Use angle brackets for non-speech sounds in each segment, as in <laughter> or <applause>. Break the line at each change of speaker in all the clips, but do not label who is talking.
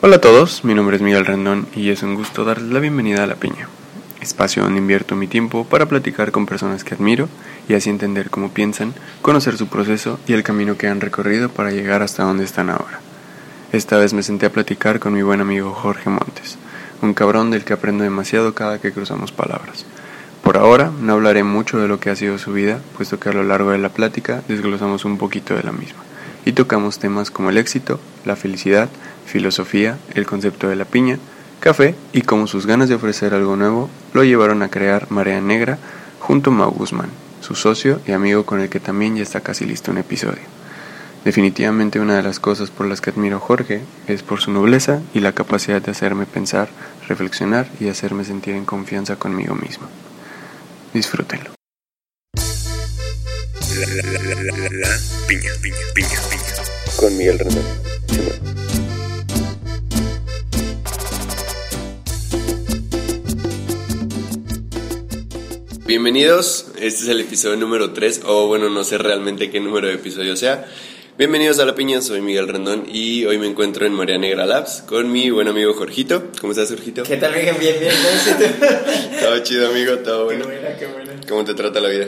Hola a todos, mi nombre es Miguel Rendón y es un gusto darles la bienvenida a La Piña, espacio donde invierto mi tiempo para platicar con personas que admiro y así entender cómo piensan, conocer su proceso y el camino que han recorrido para llegar hasta donde están ahora. Esta vez me senté a platicar con mi buen amigo Jorge Montes, un cabrón del que aprendo demasiado cada que cruzamos palabras. Por ahora no hablaré mucho de lo que ha sido su vida, puesto que a lo largo de la plática desglosamos un poquito de la misma y tocamos temas como el éxito, la felicidad, filosofía, el concepto de la piña, café y cómo sus ganas de ofrecer algo nuevo lo llevaron a crear Marea Negra junto a Mau Guzmán, su socio y amigo con el que también ya está casi listo un episodio. Definitivamente una de las cosas por las que admiro a Jorge es por su nobleza y la capacidad de hacerme pensar, reflexionar y hacerme sentir en confianza conmigo mismo. Disfrútenlo.
La.
Bienvenidos, este es el episodio número 3, o bueno, no sé realmente qué número de episodio sea. Bienvenidos a La Piña, soy Miguel Rendón y hoy me encuentro en María Negra Labs con mi buen amigo Jorgito. ¿Cómo estás, Jorgito?
¿Qué tal, Bien, bien, bien. ¿Cómo estás?
Todo chido, amigo, todo
Qué
bueno.
buena, qué buena.
¿Cómo te trata la vida?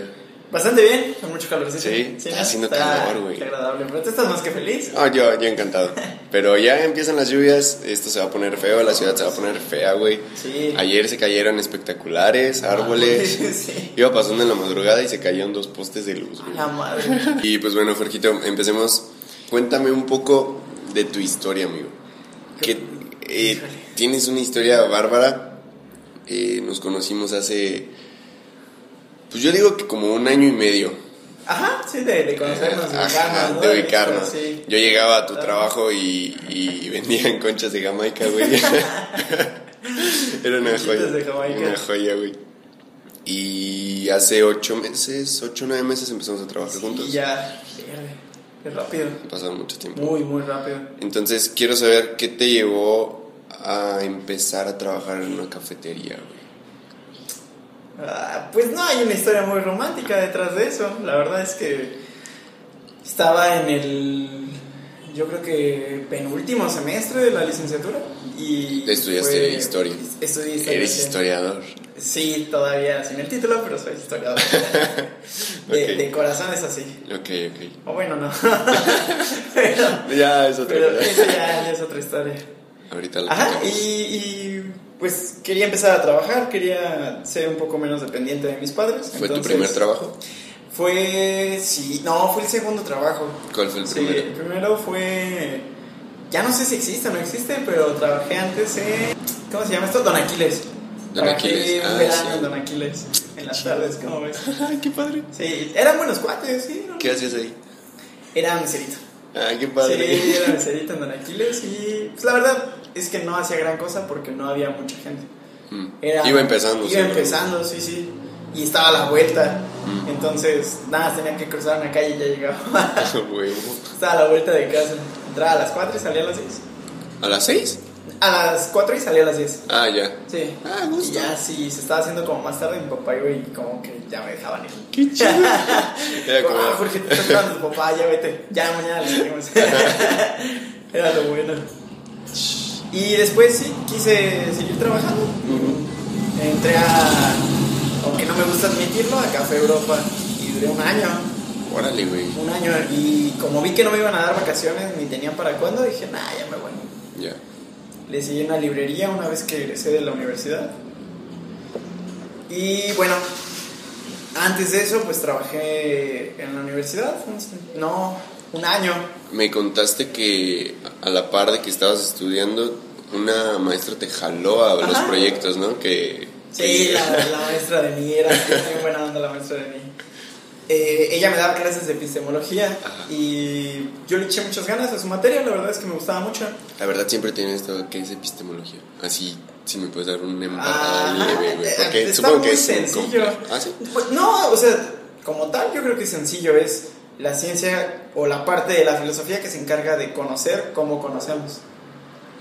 Bastante bien, con mucho calor.
Sí, está
¿no?
haciendo
Está-
calor, güey.
Agradable, pero tú estás más que feliz.
Ah, yo, yo encantado. <laughs> Pero ya empiezan las lluvias, esto se va a poner feo, la ciudad se va a poner fea, güey.
Sí.
Ayer se cayeron espectaculares, árboles. <laughs>
Sí.
Iba pasando en la madrugada y se cayeron dos postes de luz, güey.
La madre. <laughs>
Y pues bueno, Jorgito, empecemos. Cuéntame un poco de tu historia, amigo. Que eh, tienes una historia bárbara. Eh, nos conocimos hace, pues yo digo que como un año y medio.
Ajá, sí, de, de conocernos, de
Ajá,
ubicarnos, ¿no?
de ubicarnos.
Sí.
Yo llegaba a tu trabajo y, y vendían conchas de Jamaica, güey. <laughs> Era una joya.
de Jamaica.
Una joya, güey. Y hace ocho meses, ocho o nueve meses empezamos a trabajar
Sí,
juntos.
ya. Qué rápido.
Ha pasado mucho tiempo.
Muy, muy rápido.
Entonces, quiero saber qué te llevó a empezar a trabajar en una cafetería, güey.
Ah, pues no hay una historia muy romántica detrás de eso. La verdad es que estaba en el, yo creo que penúltimo semestre de la licenciatura y
Estudiaste
fue-
historia.
Estudié historia.
Eres historiador.
Sí, todavía sin el título, pero soy historiador. <laughs> de, corazón es así.
Ok, ok.
O bueno, no. pero <laughs>
Ya, es otra
pero eso ya, ya es otra historia.
Ahorita lo
Ajá,
tocamos.
y, y, pues quería empezar a trabajar, quería ser un poco menos dependiente de mis padres.
¿Fue tu primer trabajo?
Fue, sí, no, fue el segundo trabajo.
¿Cuál fue el
Sí,
primero?
el primero fue, ya no sé si existe o no existe, pero trabajé antes en, ¿cómo se llama esto? Don Aquiles.
Don Aquiles, ah,
verano
sí.
Don Aquiles, en las tardes, ¿cómo ves? <laughs>
Qué padre.
Sí, eran buenos cuates, sí.
¿Qué hacías ahí?
Era meserito.
Ay, qué padre.
Sí, era meserito en Don Aquiles y pues la verdad es que no hacía gran cosa porque no había mucha gente.
Mm.
Era-
Iba empezando.
Iba empezando, sí, sí. Y estaba a la vuelta.
Mm.
Entonces, nada, tenía que cruzar una calle y ya llegaba. <laughs> Estaba a la vuelta de casa. Entraba a las 4 y salía a las 10.
¿A las seis?
A las 4 y salía a las 10.
Ah, ya.
Sí.
Ah,
Y
gusto.
ya, sí, se estaba haciendo como más tarde, mi papá iba y como que ya me dejaban ir.
Qué chido. <laughs> Era
Como, ah, Jorge, te tu papá, ya vete. Ya mañana le seguimos. <laughs> Era lo bueno. Y después sí, quise seguir trabajando. Entré a, aunque no me gusta admitirlo, a Café Europa y duré un año.
Órale, güey.
Un año y como vi que no me iban a dar vacaciones ni tenían para cuándo, dije, nah, ya me voy.
Ya.
Le seguí en la librería una vez que egresé de la universidad. Y bueno, antes de eso, pues trabajé en la universidad. un- No, un año.
Me contaste que a la par de que estabas estudiando, una maestra te jaló a los proyectos, ¿no? Que...
Sí,
que-
la, la maestra de mí era muy buena onda, la maestra de mí. Eh, ella me daba clases de epistemología
Ajá.
y yo le eché muchas ganas a su materia, la verdad es que me gustaba mucho.
La verdad siempre tiene esto que es epistemología. Así, si me puedes dar un leve, güey.
eh,
Porque
está
supongo que
muy
es un
sencillo.
Ah, sí.
Pues, No, o sea, como tal, yo creo que es sencillo. Es la ciencia o la parte de la filosofía que se encarga de conocer cómo conocemos.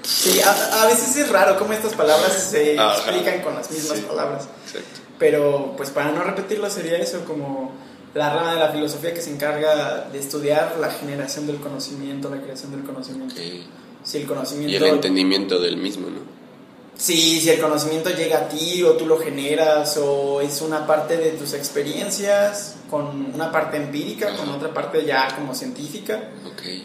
Sí, a, a veces es raro cómo estas palabras se
Ajá.
explican con las mismas
Sí.
palabras.
Exacto.
Pero, pues para no repetirlo, sería eso como la rama de la filosofía que se encarga de estudiar la generación del conocimiento, la creación del conocimiento. Si el
Y
conocimiento...
el entendimiento del mismo, ¿no?
Sí, si el conocimiento llega a ti o tú lo generas o es una parte de tus experiencias con una parte empírica, con otra parte ya como científica.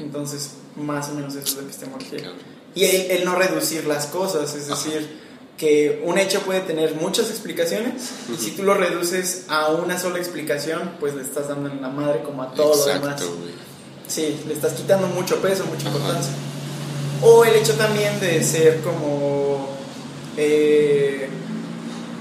Entonces, más o menos eso es epistemología.
Claro.
Y el, el no reducir las cosas, es
Ajá.
decir, que un hecho puede tener muchas explicaciones y si tú lo reduces a una sola explicación, pues le estás dando en la madre como a todo lo demás.
Exacto, güey.
Sí, le estás quitando mucho peso, mucha
Ajá.
importancia. O el hecho también de ser como eh,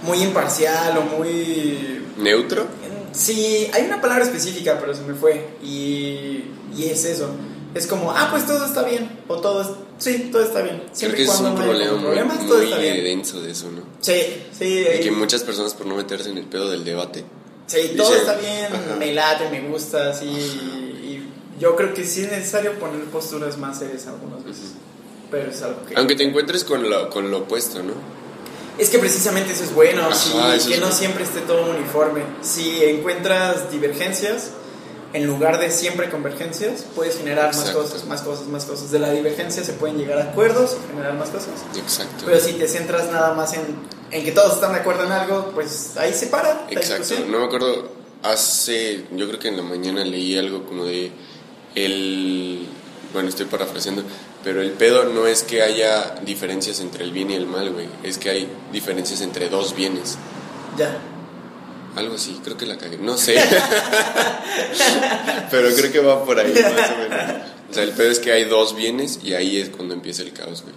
muy imparcial o muy...
¿Neutro?
Sí, hay una palabra específica, pero se me fue. Y, y es eso. Es como, ah, pues todo está bien. O todo es... Sí, todo está bien.
Creo
Siempre
que
y
es
cuando
un
no
problema
como
muy,
problemas, todo está
muy
bien.
denso de eso, ¿no?
Sí, sí.
Y que
y-
muchas personas por no meterse en el pedo del debate.
Sí, todo
Dicen,
está bien,
ajá.
me late, me gusta, sí. Y yo creo que sí es necesario poner posturas más serias algunas veces. Pero es algo que.
Aunque te encuentres con lo, con lo opuesto, ¿no?
Es que precisamente eso es bueno,
Ajá,
sí, que no siempre esté todo uniforme. Si encuentras divergencias, en lugar de siempre convergencias, puedes generar más
Exacto.
cosas, más cosas, más cosas. De la divergencia se pueden llegar a acuerdos y generar más cosas.
Exacto.
Pero si te centras nada más en, en que todos están de acuerdo en algo, pues ahí se para
Exacto. No me acuerdo, hace, yo creo que en la mañana leí algo como de el, bueno, estoy parafraseando, pero el pedo no es que haya diferencias entre el bien y el mal, güey, es que hay diferencias entre dos bienes.
Ya.
Algo así, creo que la cagué, no sé. <laughs> pero creo que va por ahí, más o menos. O sea, el pedo es que hay dos bienes y ahí es cuando empieza el caos, güey.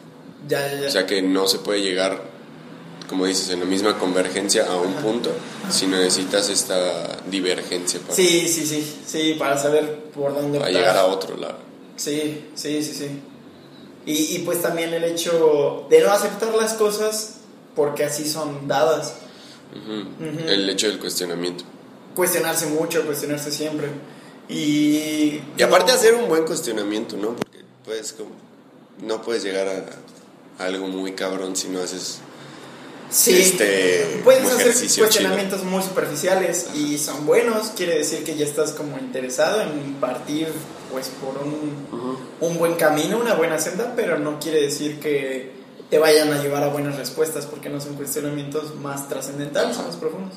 Ya, ya, ya.
O sea que no se puede llegar, como dices, en la misma convergencia a un punto, sino necesitas esta divergencia para,
Sí, sí, sí, sí, para saber por dónde
para
optar.
llegar a otro lado.
Sí, sí, sí, sí. Y, y pues también el hecho de no aceptar las cosas porque así son dadas.
Ujú.
Ujú.
El hecho del cuestionamiento.
Cuestionarse mucho, cuestionarse siempre. Y...
Y aparte hacer un buen cuestionamiento, ¿no? Porque puedes como, no puedes llegar a, a algo muy cabrón si no haces
Sí,
este
puedes hacer cuestionamientos muy superficiales y son buenos, quiere decir que ya estás como interesado en partir pues por un,
Ujú.
un buen camino, una buena senda, pero no quiere decir que te vayan a llevar a buenas respuestas porque no son cuestionamientos más trascendentales, más profundos.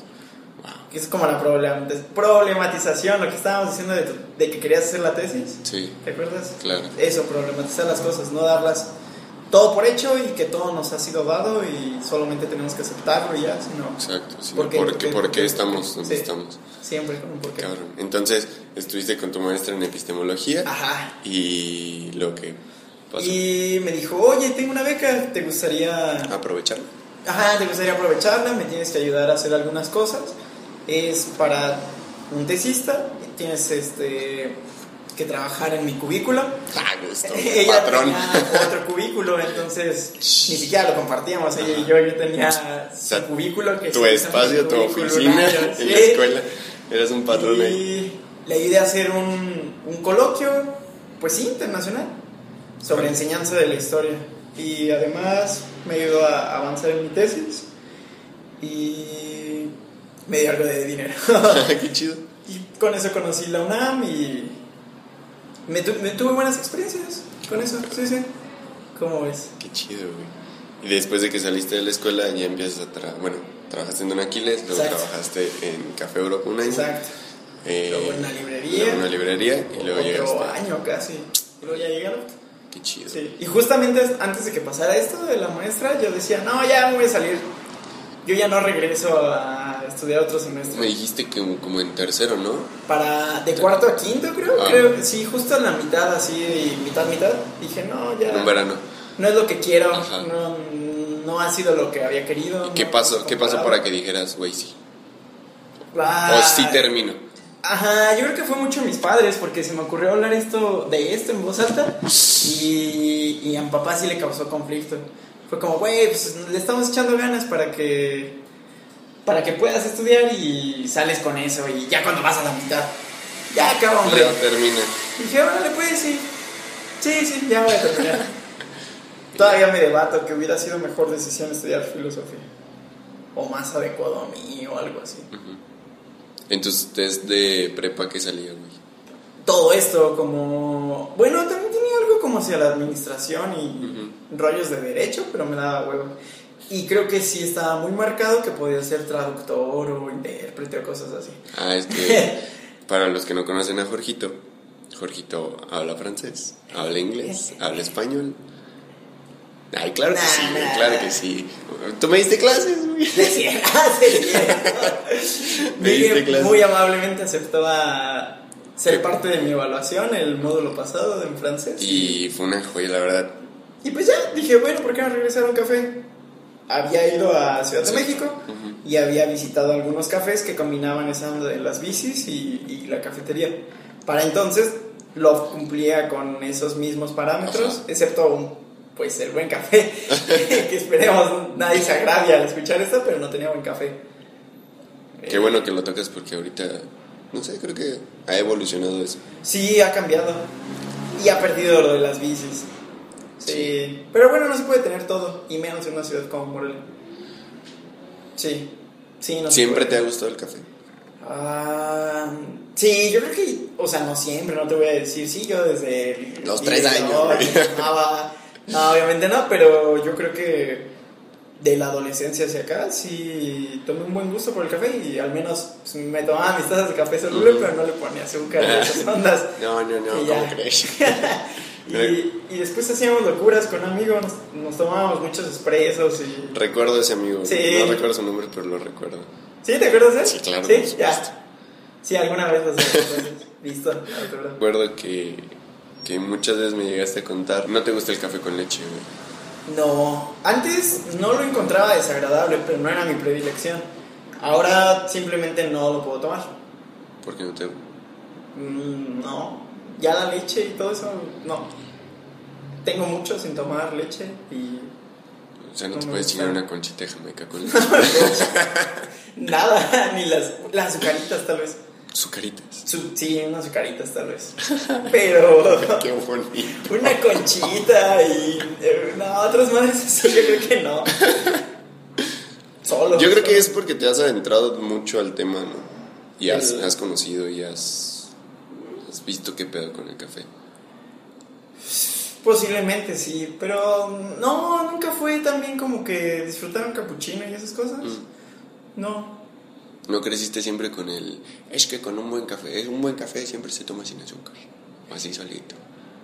Que es como la problematiz- problematización, lo que estábamos diciendo de, tu- de que querías hacer la tesis,
Sí,
¿te acuerdas?
claro.
Eso, problematizar las cosas, no darlas todo por hecho y que todo nos ha sido dado y solamente tenemos que aceptarlo y ya, sino
Exacto. sino
¿Por qué?
¿Por
¿Por
qué,
qué?
por
¿Por
qué
qué?
estamos donde
Sí.
estamos?
siempre con un porqué.
Cabrón. Entonces, estuviste con tu maestra en epistemología
Ajá.
y lo que pasó.
Y me dijo, oye, tengo una beca, ¿te gustaría,
Aprovecharla.
ajá, te gustaría aprovecharla? Me tienes que ayudar a hacer algunas cosas. Es para un tesista, tienes este que trabajar en mi cubículo.
Ah, gusto. <laughs>
Ella
Patrón.
tenía otro cubículo, entonces ni siquiera lo compartíamos. Ella y yo, yo tenía
sea,
su cubículo que
Tu espacio, tu oficina en <laughs>
sí.
la escuela. Eras un patrón ahí.
Y le ayudé a hacer un, un coloquio, pues sí, internacional, sobre enseñanza de la historia. Y además me ayudó a avanzar en mi tesis y me dio algo de dinero. <laughs>
Qué chido.
y con eso conocí la UNAM y me, tu- me tuve buenas experiencias con eso, sí, sí. ¿Cómo ves?
Qué chido, güey. Y después de que saliste de la escuela ya empiezas a trabajar, bueno, trabajaste en Don Aquiles, luego
Exacto.
trabajaste en Café Europa un año.
Exacto.
eh,
Luego en la librería.
luego en una librería y luego
Otro
llegaste.
año casi. Y luego ya otro.
Qué chido.
Sí, y justamente antes de que pasara esto de la maestra, yo decía, no, ya me voy a salir. Yo ya no regreso a estudiar otro
Me
semestre.
dijiste que como, en tercero, ¿no?
Para de cuarto a quinto, creo.
Ah.
Creo que sí, justo en la mitad, así, mitad, mitad. Dije, no, ya.
En verano.
No es lo que quiero.
Ajá.
No, no ha sido lo que había querido.
¿Y qué
no
pasó, qué pasó para que dijeras, güey, sí?
Ah,
O sí termino.
Ajá, yo creo que fue mucho mis padres porque se me ocurrió hablar esto de esto en voz alta y, y a mi papá sí le causó conflicto. Fue como, güey, pues le estamos echando ganas para que para que puedas estudiar y sales con eso y ya cuando vas a la mitad, ya acaba, hombre.
Ya termina.
Y dije, órale, pues sí, sí, sí, ya voy a terminar. <laughs> Todavía me debato que hubiera sido mejor decisión estudiar filosofía o más adecuado a mí o algo así.
En tus test de prepa que salía, güey.
todo esto como... Bueno, también tenía algo como hacia la administración y rollos de derecho, pero me daba huevo. Y creo que sí estaba muy marcado que podía ser traductor o intérprete o cosas así.
Ah, es que <laughs> para los que no conocen a Jorgito, Jorgito habla francés, habla inglés, habla español. Ay, claro que
Nah,
sí, güey,
nah.
claro que sí. ¿Tú me diste clases, güey? <laughs>
Sí, sí, sí, <laughs> sí.
Me diste
Miguel
clase.
muy amablemente aceptó a ser parte de mi evaluación, el módulo pasado en francés.
Y fue una joya, la verdad.
Y pues ya, dije, bueno, ¿por qué no regresar a un café? Había ido a Ciudad de. México y había visitado algunos cafés que combinaban esa onda de las bicis y, y la cafetería. Para entonces lo cumplía con esos mismos parámetros, excepto un, pues el buen café, <laughs> que esperemos nadie se agravie al escuchar esto, pero no tenía buen café.
Qué bueno que lo tocas porque ahorita, no sé, creo que ha evolucionado eso.
Sí, ha cambiado y ha perdido lo de las bicis. Sí, pero bueno, no se puede tener todo, y menos en una ciudad como Morelia. Sí, sí, no
¿Siempre te ha gustado el café?
Ah, sí, yo creo que, o sea, no siempre, no te voy a decir, sí, yo desde...
Los tres años, <laughs>
No, obviamente no, pero yo creo que de la adolescencia hacia acá sí tomé un buen gusto por el café y al menos pues, me tomaba mis tazas de café soluble, pero no le ponía azúcar y esas <laughs> ondas.
No, no, no. ¿cómo crees? <laughs>
Y, y después hacíamos locuras con amigos, nos, nos tomábamos muchos expresos y...
Recuerdo ese amigo,
Sí.
no recuerdo su nombre, pero lo recuerdo.
¿Sí? ¿Te acuerdas de él?
Sí, claro,
Sí, ya. Sí, alguna vez lo <laughs> Listo, Arturo.
Recuerdo que, que muchas veces me llegaste a contar, no te gusta el café con leche, güey.
No, antes no lo encontraba desagradable, pero no era mi predilección. Ahora simplemente no lo puedo tomar.
¿Por qué no te...?
Mm, no, ya la leche y todo eso, no. Tengo mucho sin tomar leche y
O sea, no
No
te puedes chingar una conchita de jamaica con <laughs> leche.
nada, <laughs> ni las, las azucaritas tal vez.
Sucaritas.
Su- sí, unas azucaritas tal vez. <laughs> Pero
Qué bonito.
una conchita y eh, no, otras madres así, yo creo que no. Solo.
Yo creo que es porque te has adentrado mucho al tema, ¿no? Y has,
El-
has conocido y has, has visto qué pedo con el café.
Posiblemente sí, pero no, nunca fue tan bien como que disfrutar un capuchino y esas cosas.
Mm.
No.
No creciste siempre con el... Es que con un buen café, es un buen café siempre se toma sin azúcar. Así solito.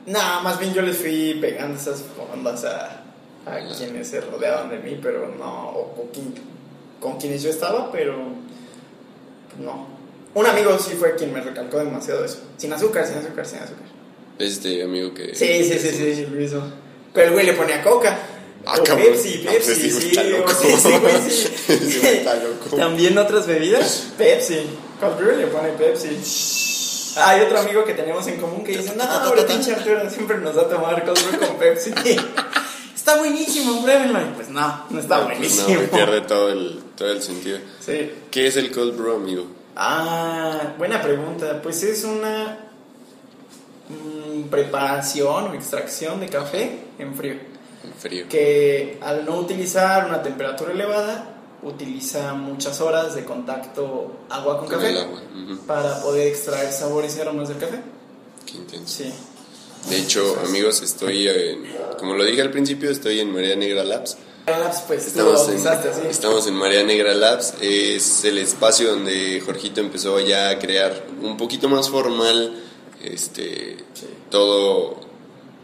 Nada, más bien yo les fui pegando esas ondas a, a quienes se rodeaban de mí, pero no, o con, quien- con quienes yo estaba, pero no. Un amigo sí fue quien me recalcó demasiado eso. Sin azúcar, sin azúcar, sin azúcar.
Este amigo que...
Sí, sí, sí, sí, lo hizo. Pero el güey le ponía coca.
Ah,
o. Pepsi,
Ah,
Pepsi,
güey
sí,
loco.
sí, sí, sí. <laughs>
Está loco.
También otras bebidas, Pepsi. Cold Brew le pone Pepsi. Hay otro amigo que tenemos en común que dice, no, pero pinche Arturo siempre nos da a tomar Cold Brew con Pepsi. <laughs> está buenísimo, pruébenlo. Y Pues no, no está
pues
buenísimo.
No, pierde todo el, todo el sentido.
Sí.
¿Qué es el cold brew, amigo?
Ah, buena pregunta. Pues es una mm, preparación o extracción de café en frío.
En frío.
que al no utilizar una temperatura elevada, utiliza muchas horas de contacto agua con,
Con
café para poder extraer sabores y aromas del café.
Qué intenso.
Sí.
De hecho, amigos, estoy en, como lo dije al principio, estoy en Marea Negra Labs.
Labs, pues
Estamos en,
así.
estamos en Marea Negra Labs. Es el espacio donde Jorgito empezó ya a crear un poquito más formal este,
Sí.
todo,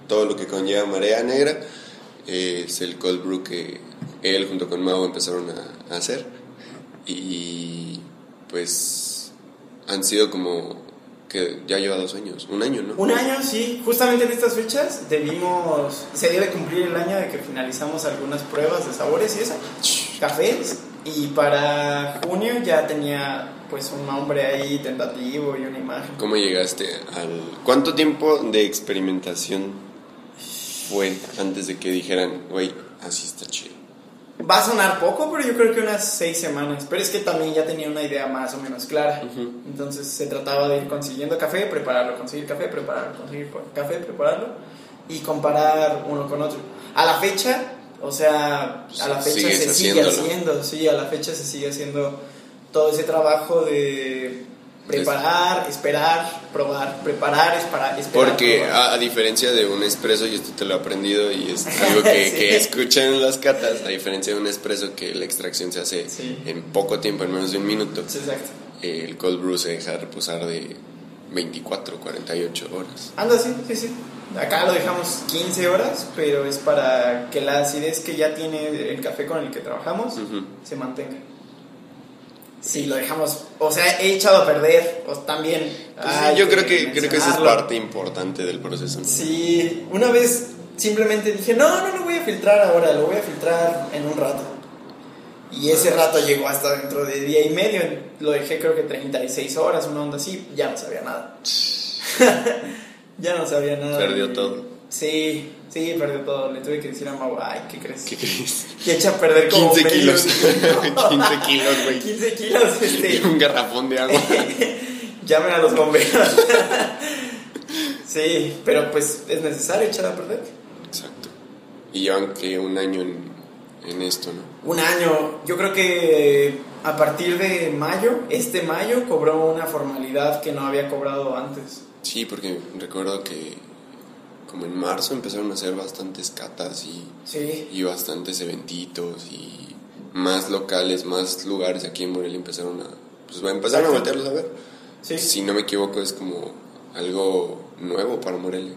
todo lo que conlleva Marea Negra. Es el cold brew que él junto con Mau empezaron a, a hacer. Y pues han sido como que ya lleva dos años, un año, ¿no?
Un año, sí. Justamente en estas fechas debimos, se debe cumplir el año de que finalizamos algunas pruebas de sabores y eso, cafés. Y para junio ya tenía pues un nombre ahí tentativo y una imagen.
¿Cómo llegaste al... ¿Cuánto tiempo de experimentación fue antes de que dijeran, güey, así está chido?
Va a sonar poco, pero yo creo que unas seis semanas. Pero es que también ya tenía una idea más o menos clara. Entonces se trataba de ir consiguiendo café, prepararlo, conseguir café, prepararlo, conseguir café, prepararlo y comparar uno con otro. A la fecha, o sea, a la fecha se sigue haciendo, sí, a la fecha se sigue haciendo todo ese trabajo de Preparar, esperar, probar. Preparar, esperar, esperar.
Porque a, a diferencia de un espresso, y esto te lo he aprendido y es <laughs> algo que,
Sí.
que escuchan en las catas, a diferencia de un espresso que la extracción se hace
Sí.
en poco tiempo, en menos de un minuto,
Sí, exacto.
el cold brew se deja reposar de 24, 48 horas.
Anda, sí, sí, sí. Acá lo dejamos 15 horas, pero es para que la acidez que ya tiene el café con el que trabajamos se mantenga. Si lo dejamos, o sea, he echado a perder, o también.
Pues
hay
yo creo que, creo que eso es parte importante del proceso. ¿no?
Sí, una vez simplemente dije, no, no lo voy a filtrar ahora, lo voy a filtrar en un rato. Y ese rato llegó hasta dentro de día y medio, lo dejé creo que 36 horas, una onda así, ya no sabía nada. <laughs> ya no sabía nada.
Perdió todo.
Sí, sí, perdió todo. Le tuve que decir a Mau, ay, ¿qué crees?
¿Qué crees?
Que echa a perder como
15
medio
kilos.
kilo.
15 <laughs> kilos, güey.
15 kilos, este.
Y un garrafón de agua. <laughs>
Llamen a los bomberos. <laughs> sí, pero pues es necesario echar a perder.
Exacto. Y llevan que un año en, en esto, ¿no?
Un año, yo creo que a partir de mayo, este mayo, cobró una formalidad que no había cobrado antes.
Sí, porque recuerdo que como en marzo empezaron a hacer bastantes catas y,
Sí,
y bastantes eventitos y más locales, más lugares aquí en Morelia empezaron a... Pues empezaron a voltearlos a ver.
sí.
Si no me equivoco es como algo nuevo para Morelia.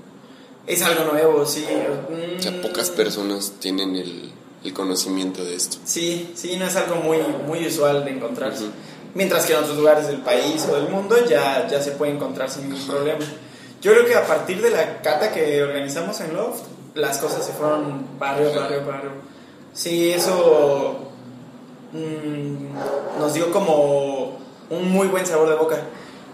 Es algo nuevo, sí.
O sea,
Mm,
pocas personas tienen el, el conocimiento de esto.
Sí, sí, no es algo muy, muy usual de encontrarse.
Ujú.
Mientras que en otros lugares del país o del mundo ya, ya se puede encontrar sin ningún problema. Yo creo que a partir de la cata que organizamos en Loft, las cosas se fueron barrio, barrio, barrio. Sí, eso mm, nos dio como un muy buen sabor de boca.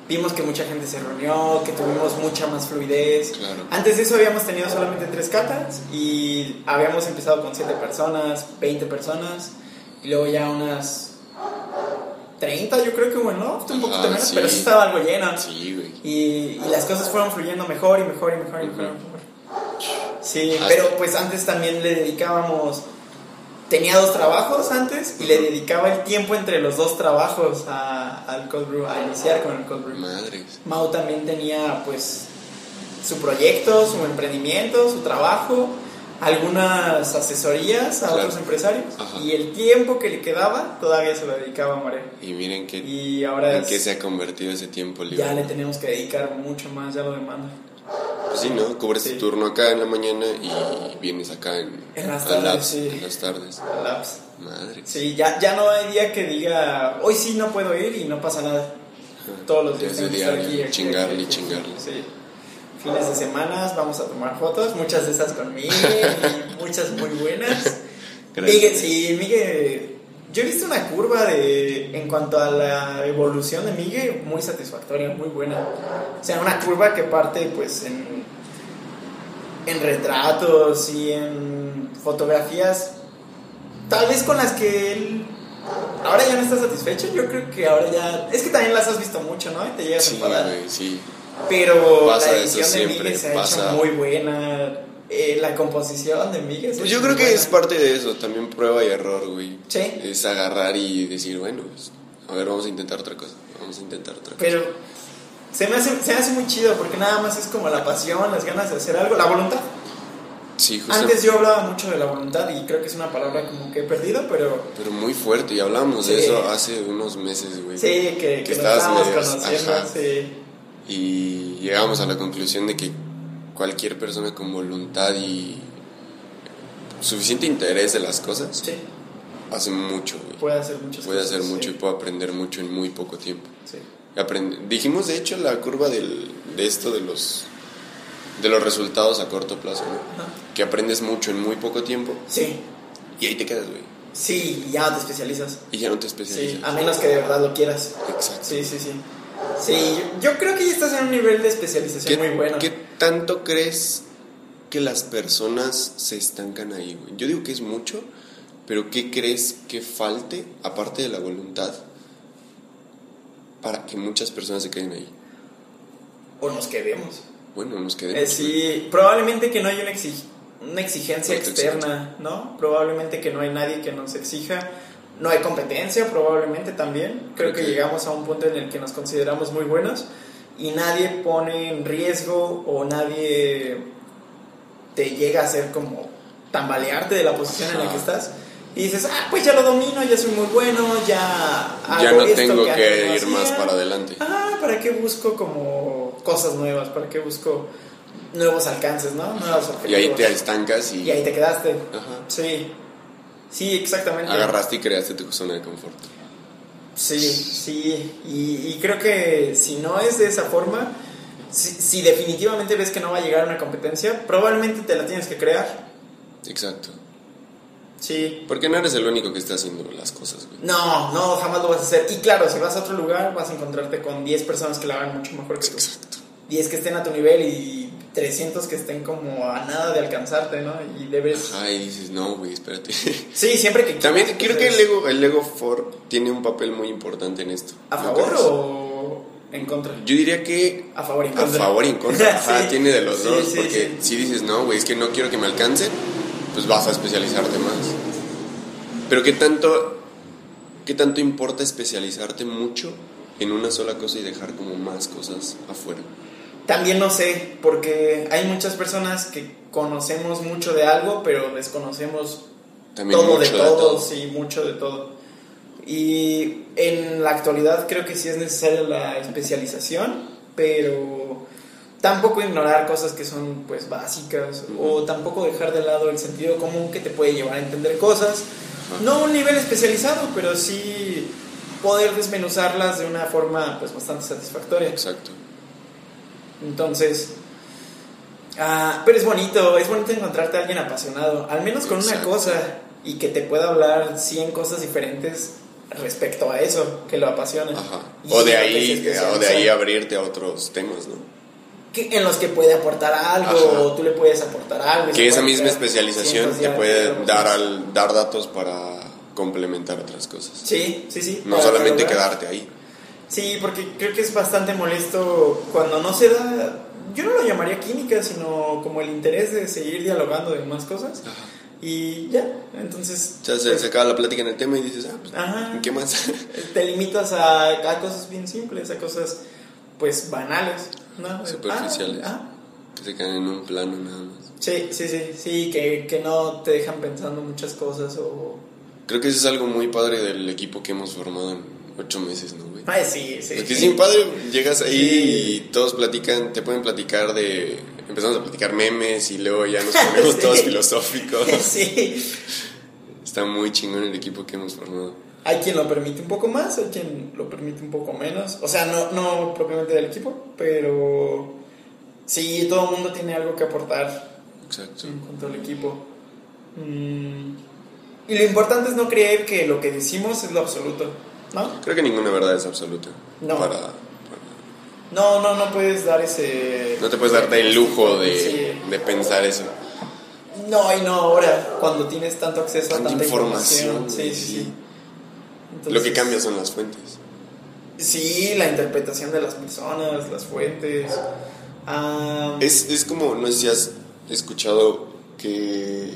Vimos que mucha gente se reunió, que tuvimos mucha más fluidez.
Claro.
Antes de eso habíamos tenido solamente tres catas y habíamos empezado con 7 personas, 20 personas y luego ya unas 30 yo creo que Loft, un poquito
Ajá,
menos,
sí.
pero sí estaba algo llena.
Sí, güey.
Y, y las cosas fueron fluyendo mejor y mejor y mejor y mejor. Sí, pero pues antes también le dedicábamos... Tenía dos trabajos antes y le dedicaba el tiempo entre los dos trabajos a- al cold brew, a iniciar con el cold brew.
Madres.
Mau también tenía pues su proyecto, su emprendimiento, su trabajo, algunas asesorías a
Claro.
otros empresarios
Ajá.
y el tiempo que le quedaba todavía se lo dedicaba a María.
Y miren que,
Y ahora
en
es-
qué se ha convertido ese tiempo libre.
ya le tenemos que dedicar mucho más, ya lo demanda.
Pues sí, ¿no? Cubres
Sí.
tu turno acá en la mañana y vienes acá en,
En las tardes,
labs,
sí.
en las tardes.
Labs.
Madre.
Sí, ya, ya no hay día que diga, hoy sí no puedo ir y no pasa nada. Todos los días
Desde diario,
aquí,
chingarle
aquí,
y
aquí.
chingarle.
Sí. Fines de semanas vamos a tomar fotos, muchas de esas con Miguel y muchas muy buenas. <laughs> Miguel, sí, Miguel, yo he visto una curva de, en cuanto a la evolución de Miguel muy satisfactoria, muy buena. O sea, una curva que parte pues en, en retratos y en fotografías, tal vez con las que él ahora ya no está satisfecho. Yo creo que ahora ya, es que también las has visto mucho, ¿no? Y te llegas a
Sí,
enfadar.
güey, sí.
Pero
Pasa
la
eso
edición de
siempre,
Miguel se ha
pasa.
hecho muy buena. Eh, la composición de Miguel.
Pues yo creo que
buena.
es parte de eso, también prueba y error, güey.
Sí.
Es agarrar y decir, bueno, pues, a ver, vamos a intentar otra cosa. Vamos a intentar otra cosa.
Pero se me, hace, se me hace muy chido porque nada más es como la pasión, las ganas de hacer algo, la voluntad.
Sí, justo.
Antes yo hablaba mucho de la voluntad y creo que es una palabra como que he perdido, pero
Pero muy fuerte, y hablamos de
Sí.
eso hace unos meses, güey.
sí, que, que,
Que
nos
estabas
estábamos
medio-
conociendo.
ajá.
Sí.
Y llegamos a la conclusión de que cualquier persona con voluntad y suficiente interés de las cosas
sí,
hace mucho, güey.
puede hacer muchas
Puede
cosas.
hacer mucho
sí.
y puede aprender mucho en muy poco tiempo.
Sí.
Dijimos, de hecho, la curva del, de esto de los, de los resultados a corto plazo, ¿no? Que aprendes mucho en muy poco tiempo
Sí,
y ahí te quedas, güey.
sí, y ya te especializas.
Y ya no te
Sí,
especializas.
a menos que de verdad lo quieras.
Exacto.
Sí, sí, sí. Sí, yo, yo creo que ya estás en un nivel de especialización
¿Qué,
muy bueno.
qué tanto crees que las personas se estancan ahí, güey? Yo digo que es mucho, pero ¿qué crees que falte, aparte de la voluntad, para que muchas personas se queden ahí?
O nos quedemos.
Bueno, nos
Eh,
quedemos.
sí, probablemente que no hay una, exig- una exigencia externa, ¿no? Probablemente que no hay nadie que nos exija No hay competencia probablemente también. Creo que llegamos a un punto en el que nos consideramos muy buenos y nadie pone en riesgo o nadie te llega a hacer como tambalearte de la posición en la que estás. Y dices, ah, pues ya lo domino, ya soy muy bueno, ya hago
Ya no
esto
tengo que ir más
hacía".
para adelante.
Ah, ¿para qué busco como cosas nuevas? ¿Para qué busco nuevos alcances, no? Nuevos objetivos.
Y ahí te estancas y,
Y ahí te quedaste.
Ajá.
Sí. Sí, exactamente.
agarraste y creaste tu zona de confort.
Sí, sí. Y, y creo que si no es de esa forma, si, si definitivamente ves que no va a llegar a una competencia, probablemente te la tienes que crear.
Exacto.
Sí.
Porque no eres el único que está haciendo las cosas, güey.
No, no, jamás lo vas a hacer. Y claro, si vas a otro lugar, vas a encontrarte con 10 personas que la hagan mucho mejor que tú.
Exacto.
10 que estén a tu nivel y 300 que estén como a nada de alcanzarte, ¿no? Y debes...
Ajá, y dices, no, güey, espérate. <laughs>
Sí, siempre que
También
quieras,
creo que el ego, el ego for tiene un papel muy importante en esto.
¿A
¿No
favor o en contra?
Yo diría que
A favor y en
a
contra.
favor y en contra. <laughs> Ajá,
Sí.
tiene de los
Sí,
dos.
sí,
porque si dices, no, güey, es que no quiero que me alcancen, pues vas a especializarte más. Pero ¿qué tanto, qué tanto importa especializarte mucho en una sola cosa y dejar como más cosas afuera?
También no sé, porque hay muchas personas que conocemos mucho de algo, pero desconocemos
También
todo
mucho
de todo, sí, mucho de todo. Y en la actualidad creo que sí es necesaria la especialización, pero tampoco ignorar cosas que son pues básicas o tampoco dejar de lado el sentido común que te puede llevar a entender cosas.
Ajá.
No un nivel especializado, pero sí poder desmenuzarlas de una forma pues bastante satisfactoria.
Exacto.
Entonces, ah, pero es bonito, es bonito encontrarte a alguien apasionado, al menos con una cosa y que te pueda hablar 100 cosas diferentes respecto a eso, que lo apasiona.
Ajá.
Y
O de ahí, o de ahí abrirte a otros temas, ¿no?
Que- en los que puede aportar algo,
Ajá.
o tú le puedes aportar algo.
Que esa misma especialización te
de
puede dar al dar datos para complementar otras cosas.
Sí, sí, sí.
No solamente
lograr.
quedarte ahí.
Sí, porque creo que es bastante molesto cuando no se da, yo no lo llamaría química, sino como el interés de seguir dialogando de más cosas. Y ya, entonces...
O sea, se,
pues,
se acaba la plática en el tema y dices, ah, pues,
Ajá.
¿qué más?
te limitas a, a cosas bien simples, a cosas pues banales, ¿no?
Superficiales.
Ah, ah.
que se quedan en un plano nada más.
Sí, sí, sí, sí, que, que no te dejan pensando muchas cosas o...
Creo que eso es algo muy padre del equipo que hemos formado en ocho meses, ¿no, güey?
Ay, sí, sí.
Porque es bien padre, llegas ahí
Sí.
y todos platican, te pueden platicar de... Empezamos a platicar memes y luego ya nos ponemos <laughs>
Sí.
todos filosóficos. <laughs>
sí.
Está muy chingón el equipo que hemos formado.
Hay quien lo permite un poco más, hay quien lo permite un poco menos. O sea, no, no propiamente del equipo, pero sí, todo el mundo tiene algo que aportar
Exacto.
en cuanto al equipo. Mm, Y lo importante es no creer que lo que decimos es lo absoluto, ¿no?
Creo que ninguna verdad es absoluta.
No.
Para, para-
No, no, no puedes dar ese...
no te puedes darte el lujo de,
Sí.
de pensar eso.
No, y no ahora, cuando tienes tanto acceso
Tanta
a tanta información.
información,
Sí, sí,
sí. Lo que cambia son las fuentes.
Sí, la interpretación de las personas, las fuentes.
Es, es como, no sé si has escuchado que,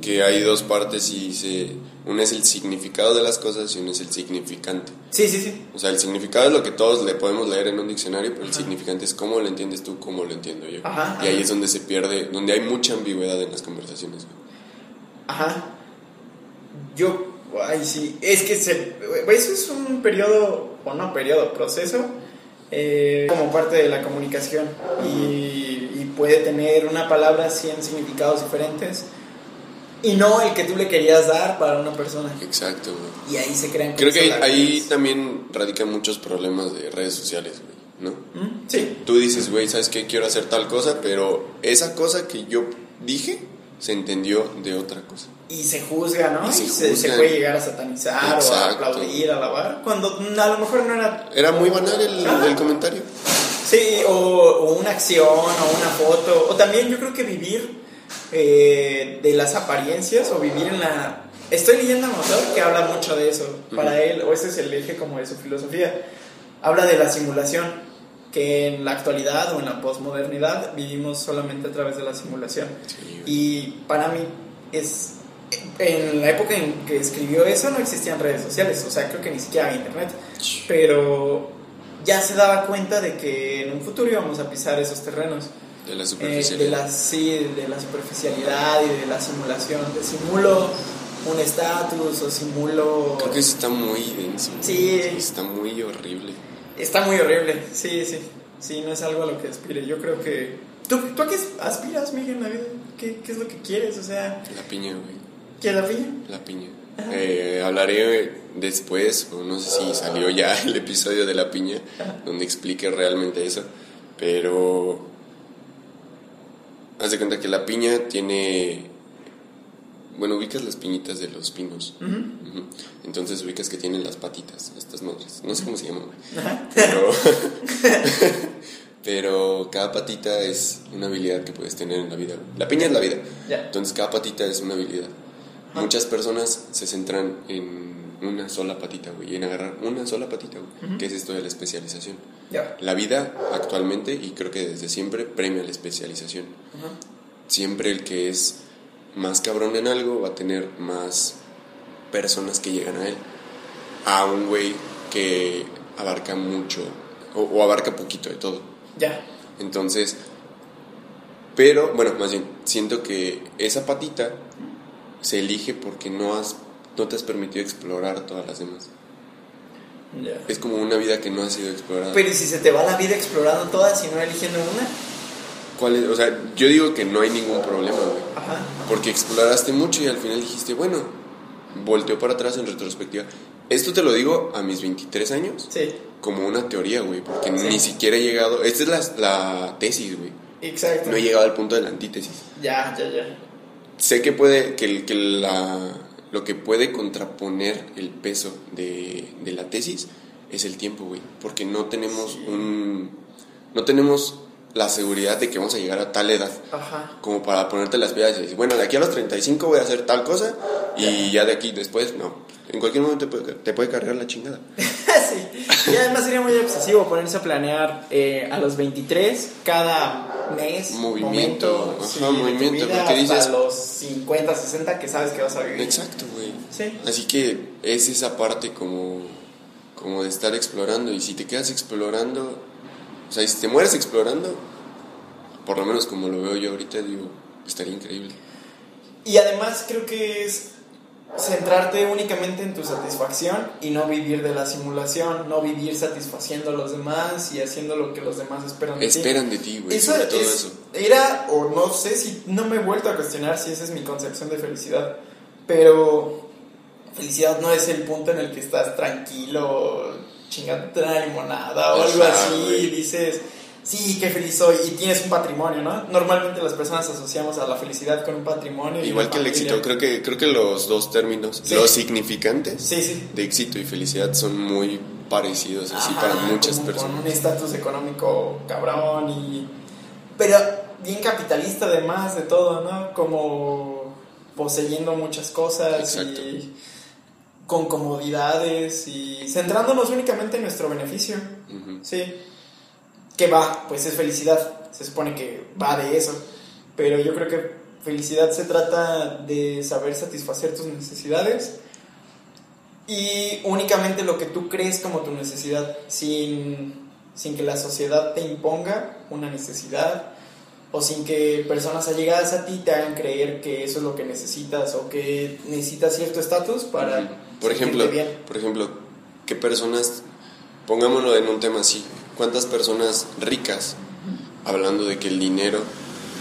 que hay dos partes y se, una es el significado de las cosas y una es el significante.
sí, sí, sí.
O sea, el significado es lo que todos le podemos leer en un diccionario, pero el significante es cómo lo entiendes tú, cómo lo entiendo yo.
Ajá,
y ahí
ajá.
es donde se pierde, donde hay mucha ambigüedad en las conversaciones.
Ajá. Yo, ay, sí. Es que se, eso es un periodo, o no periodo, proceso, eh, como parte de la comunicación. Y, y puede tener una palabra 100 significados diferentes. Y no el que tú le querías dar para una persona.
Exacto, güey.
Y ahí se crean
Creo que ahí también radican muchos problemas de redes sociales, güey, ¿no?
¿Mm? Sí.
Tú dices, güey, ¿sabes qué? Quiero hacer tal cosa, pero esa cosa que yo dije se entendió de otra cosa.
Y se juzga, ¿no?
Y se
Y se, se
juzgan.
puede llegar a satanizar o a aplaudir, a alabar, cuando a lo mejor no era
Era muy banal el, comentario.
Sí, o, o una acción, o una foto, o también yo creo que vivir eh, de las apariencias, o vivir en la... Estoy leyendo a autor que habla mucho de eso, para él, o ese es el eje como de su filosofía, habla de la simulación, que en la actualidad o en la posmodernidad vivimos solamente a través de la simulación.
Sí.
Y para mí es en la época en que escribió eso no existían redes sociales, o sea, creo que ni siquiera había internet, pero ya se daba cuenta de que en un futuro íbamos a pisar esos terrenos.
De la
Eh,
superficie.
de la, sí, de la superficialidad y de la simulación, de simulo un estatus o simulo...
Creo que eso está muy denso.
Sí.
Está muy horrible.
Está muy horrible, sí, sí, sí, no es algo a lo que aspire, yo creo que... ¿Tú, tú a qué aspiras, Miguel, en la vida? ¿Qué, ¿Qué es lo que quieres? O sea,
La piña, güey.
¿quieres la piña?
La piña. Eh, hablaré después, o no sé si salió ya <laughs> el episodio de la piña, donde explique realmente eso. Pero. Haz de cuenta que la piña tiene. Bueno, ubicas las piñitas de los pinos. Entonces ubicas que tienen las patitas, estas madres. No sé cómo se llaman. Pero. <laughs> <laughs> Pero cada patita es una habilidad que puedes tener en la vida. La piña es la vida.
Ya.
Entonces cada patita es una habilidad. Muchas personas se centran en una sola patita, güey, en agarrar una sola patita, güey, que es esto de la especialización. La vida actualmente, y creo que desde siempre, premia la especialización. Siempre el que es más cabrón en algo va a tener más personas que llegan a él. A un güey que abarca mucho o, o abarca poquito de todo.
Ya.
Entonces, pero, bueno, más bien, siento que esa patita se elige porque no has no te has permitido explorar todas las demás.
Ya.
Es como una vida que no ha sido explorada.
Pero ¿y si se te va la vida explorando todas y no eligiendo una?
¿Cuál es? O sea, yo digo que no hay ningún problema, güey.
Ajá.
Porque exploraste mucho y al final dijiste, bueno, volteó para atrás en retrospectiva. Esto te lo digo a mis 23 años
Sí.
como una teoría, güey, porque
Sí.
ni siquiera he llegado. Esta es la, la tesis, güey.
Exacto.
No he llegado al punto de la antítesis.
Ya, ya, ya.
sé que puede que, el- que la, lo que puede contraponer el peso de, de la tesis es el tiempo, güey, porque no tenemos un no tenemos la seguridad de que vamos a llegar a tal edad
Ajá.
como para ponerte las piedras y decir, bueno, de aquí a los 35 voy a hacer tal cosa y ya de aquí después no. En cualquier momento te puede, te puede cargar la chingada. <laughs> <laughs>
Y además sería muy obsesivo ponerse a planear eh, a los 23 cada mes,
Movimiento,
momento,
ajá,
sí,
movimiento, porque dices-
los 50, 60 que sabes que vas a vivir.
Exacto, güey.
Sí.
Así que es esa parte como, como de estar explorando. Y si te quedas explorando, o sea, y si te mueres explorando, por lo menos como lo veo yo ahorita, digo, estaría increíble.
Y además creo que es centrarte únicamente en tu satisfacción y no vivir de la simulación, no vivir satisfaciendo a los demás y haciendo lo que los demás esperan de ti.
Esperan de ti, güey,
Eso
sobre todo
es-
eso.
Era, o no sé si no me he vuelto a cuestionar si esa es mi concepción de felicidad, pero felicidad no es el punto en el que estás tranquilo, chingándote una limonada o algo así, y dices, sí, qué feliz soy, y tienes un patrimonio, ¿no? Normalmente las personas asociamos a la felicidad con un patrimonio.
Igual que el éxito, creo que, creo que los dos términos,
Sí.
los significantes
Sí, sí.
de éxito y felicidad son muy parecidos así
Ajá,
para muchas
como
personas.
Con un estatus económico cabrón y. Pero bien capitalista además de todo, ¿no? Como poseyendo muchas cosas
Exacto.
y con comodidades y centrándonos únicamente en nuestro beneficio. Sí. Que va, pues es felicidad. Se supone que va de eso. Pero yo creo que felicidad se trata de saber satisfacer tus necesidades y únicamente lo que tú crees como tu necesidad, sin, sin que la sociedad te imponga una necesidad o sin que personas allegadas a ti te hagan creer que eso es lo que necesitas o que necesitas cierto estatus para.
Por ejemplo,
bien.
por ejemplo, ¿qué personas, pongámoslo en un tema así, cuántas personas ricas, hablando de que el dinero,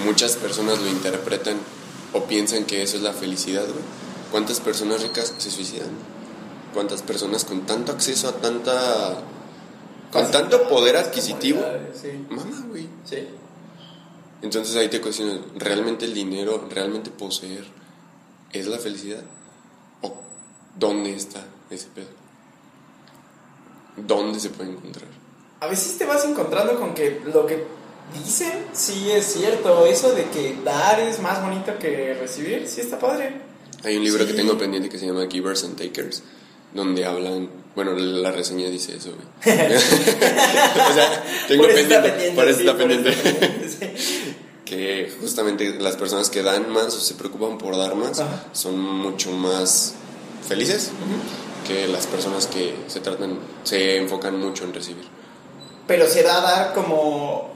muchas personas lo interpretan o piensan que eso es la felicidad, güey? ¿Cuántas personas ricas se suicidan? ¿Cuántas personas con tanto acceso a tanta... con tanto poder adquisitivo?
Sí,
Mamá, güey.
sí.
Entonces ahí te cuestionas, ¿realmente el dinero, realmente poseer, es la felicidad? ¿O dónde está ese pedo? ¿Dónde se puede encontrar?
A veces te vas encontrando con que lo que dicen sí es cierto. Eso de que dar es más bonito que recibir, sí está padre.
Hay un libro
Sí.
que tengo pendiente que se llama Givers and Takers, donde hablan, bueno, la reseña dice eso, güey. <laughs> <laughs> o sea, tengo
Por
pendiente,
pendiente,
por eso
sí,
está
por eso
pendiente.
está pendiente, sí.
que justamente las personas que dan más o se preocupan por dar más
Ajá.
son mucho más felices que las personas que se tratan, se enfocan mucho en recibir.
Pero se da a dar como.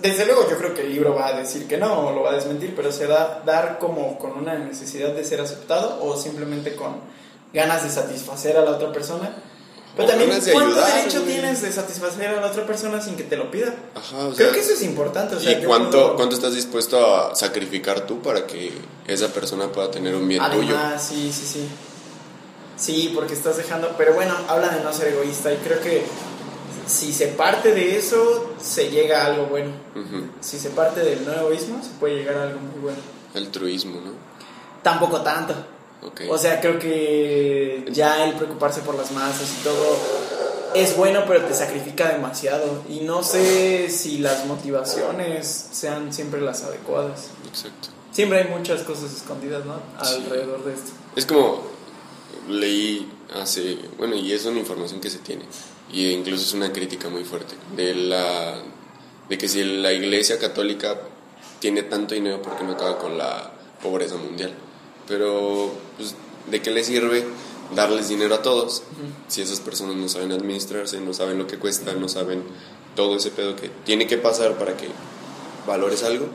Desde luego, yo creo que el libro va a decir que no, o lo va a desmentir, pero se da dar como con una necesidad de ser aceptado o simplemente con ganas de satisfacer a la otra persona. Pero
O
también,
de
¿cuánto
ayudar,
derecho
güey?
tienes de satisfacer a la otra persona sin que te lo pida?
Ajá, o
Creo
sea,
que eso es importante. O sea,
¿Y cuánto,
puedo-
cuánto estás dispuesto a sacrificar tú para que esa persona pueda tener un bien tuyo?
Además, sí, sí, sí. Sí, porque estás dejando. Pero bueno, habla de no ser egoísta y creo que si se parte de eso, se llega a algo bueno.
Ujú.
Si se parte del no egoísmo, se puede llegar a algo muy bueno.
Altruismo, ¿no?
Tampoco tanto.
Ok.
O sea, creo que ya el preocuparse por las masas y todo es bueno, pero te sacrifica demasiado. Y no sé si las motivaciones sean siempre las adecuadas.
Exacto.
Siempre hay muchas cosas escondidas, ¿no?
Sí.
Alrededor de esto.
Es como leí hace, bueno, y es una información que se tiene, y incluso es una crítica muy fuerte, de la de que si la Iglesia Católica tiene tanto dinero, ¿por qué no acaba con la pobreza mundial? Pero, pues, ¿de qué le sirve darles dinero a todos si esas personas no saben administrarse, no saben lo que cuesta, no saben todo ese pedo que tiene que pasar para que valores algo?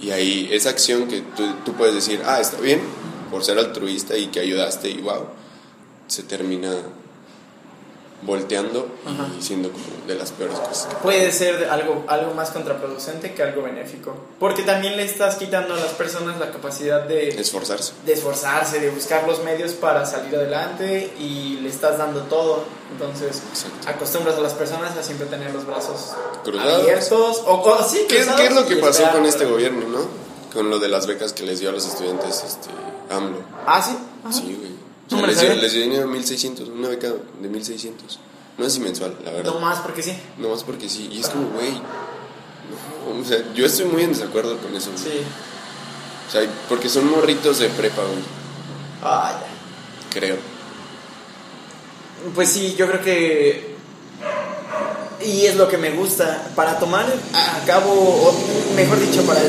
Y ahí esa acción que tú, tú puedes decir, ah, está bien, por ser altruista y que ayudaste y wow, se termina volteando
Ajá.
y siendo como de las peores cosas.
Puede ser algo, algo más contraproducente que algo benéfico. Porque también le estás quitando a las personas la capacidad de,
Esforzarse.
de esforzarse, de buscar los medios para salir adelante y le estás dando todo. Entonces,
Exacto.
acostumbras a las personas a siempre tener los brazos
Cruzados.
abiertos. O, o- sí,
¿Qué qué es lo que pasó con este gobierno, no? Con lo de las becas que les dio a los estudiantes este, AMLO.
Ah, sí. Ajá.
Sí, güey. O sea, les, dio, les dio dinero 1600, una beca de 1600. No si mensual, la verdad.
No más porque sí.
No más porque sí. Y es como, güey. No, o sea, yo estoy muy en desacuerdo con eso. güey.
Sí.
O sea, porque son morritos de prepa, güey.
Ah, ya.
Creo.
Pues sí, yo creo que. Y es lo que me gusta. Para tomar a cabo, o mejor dicho, para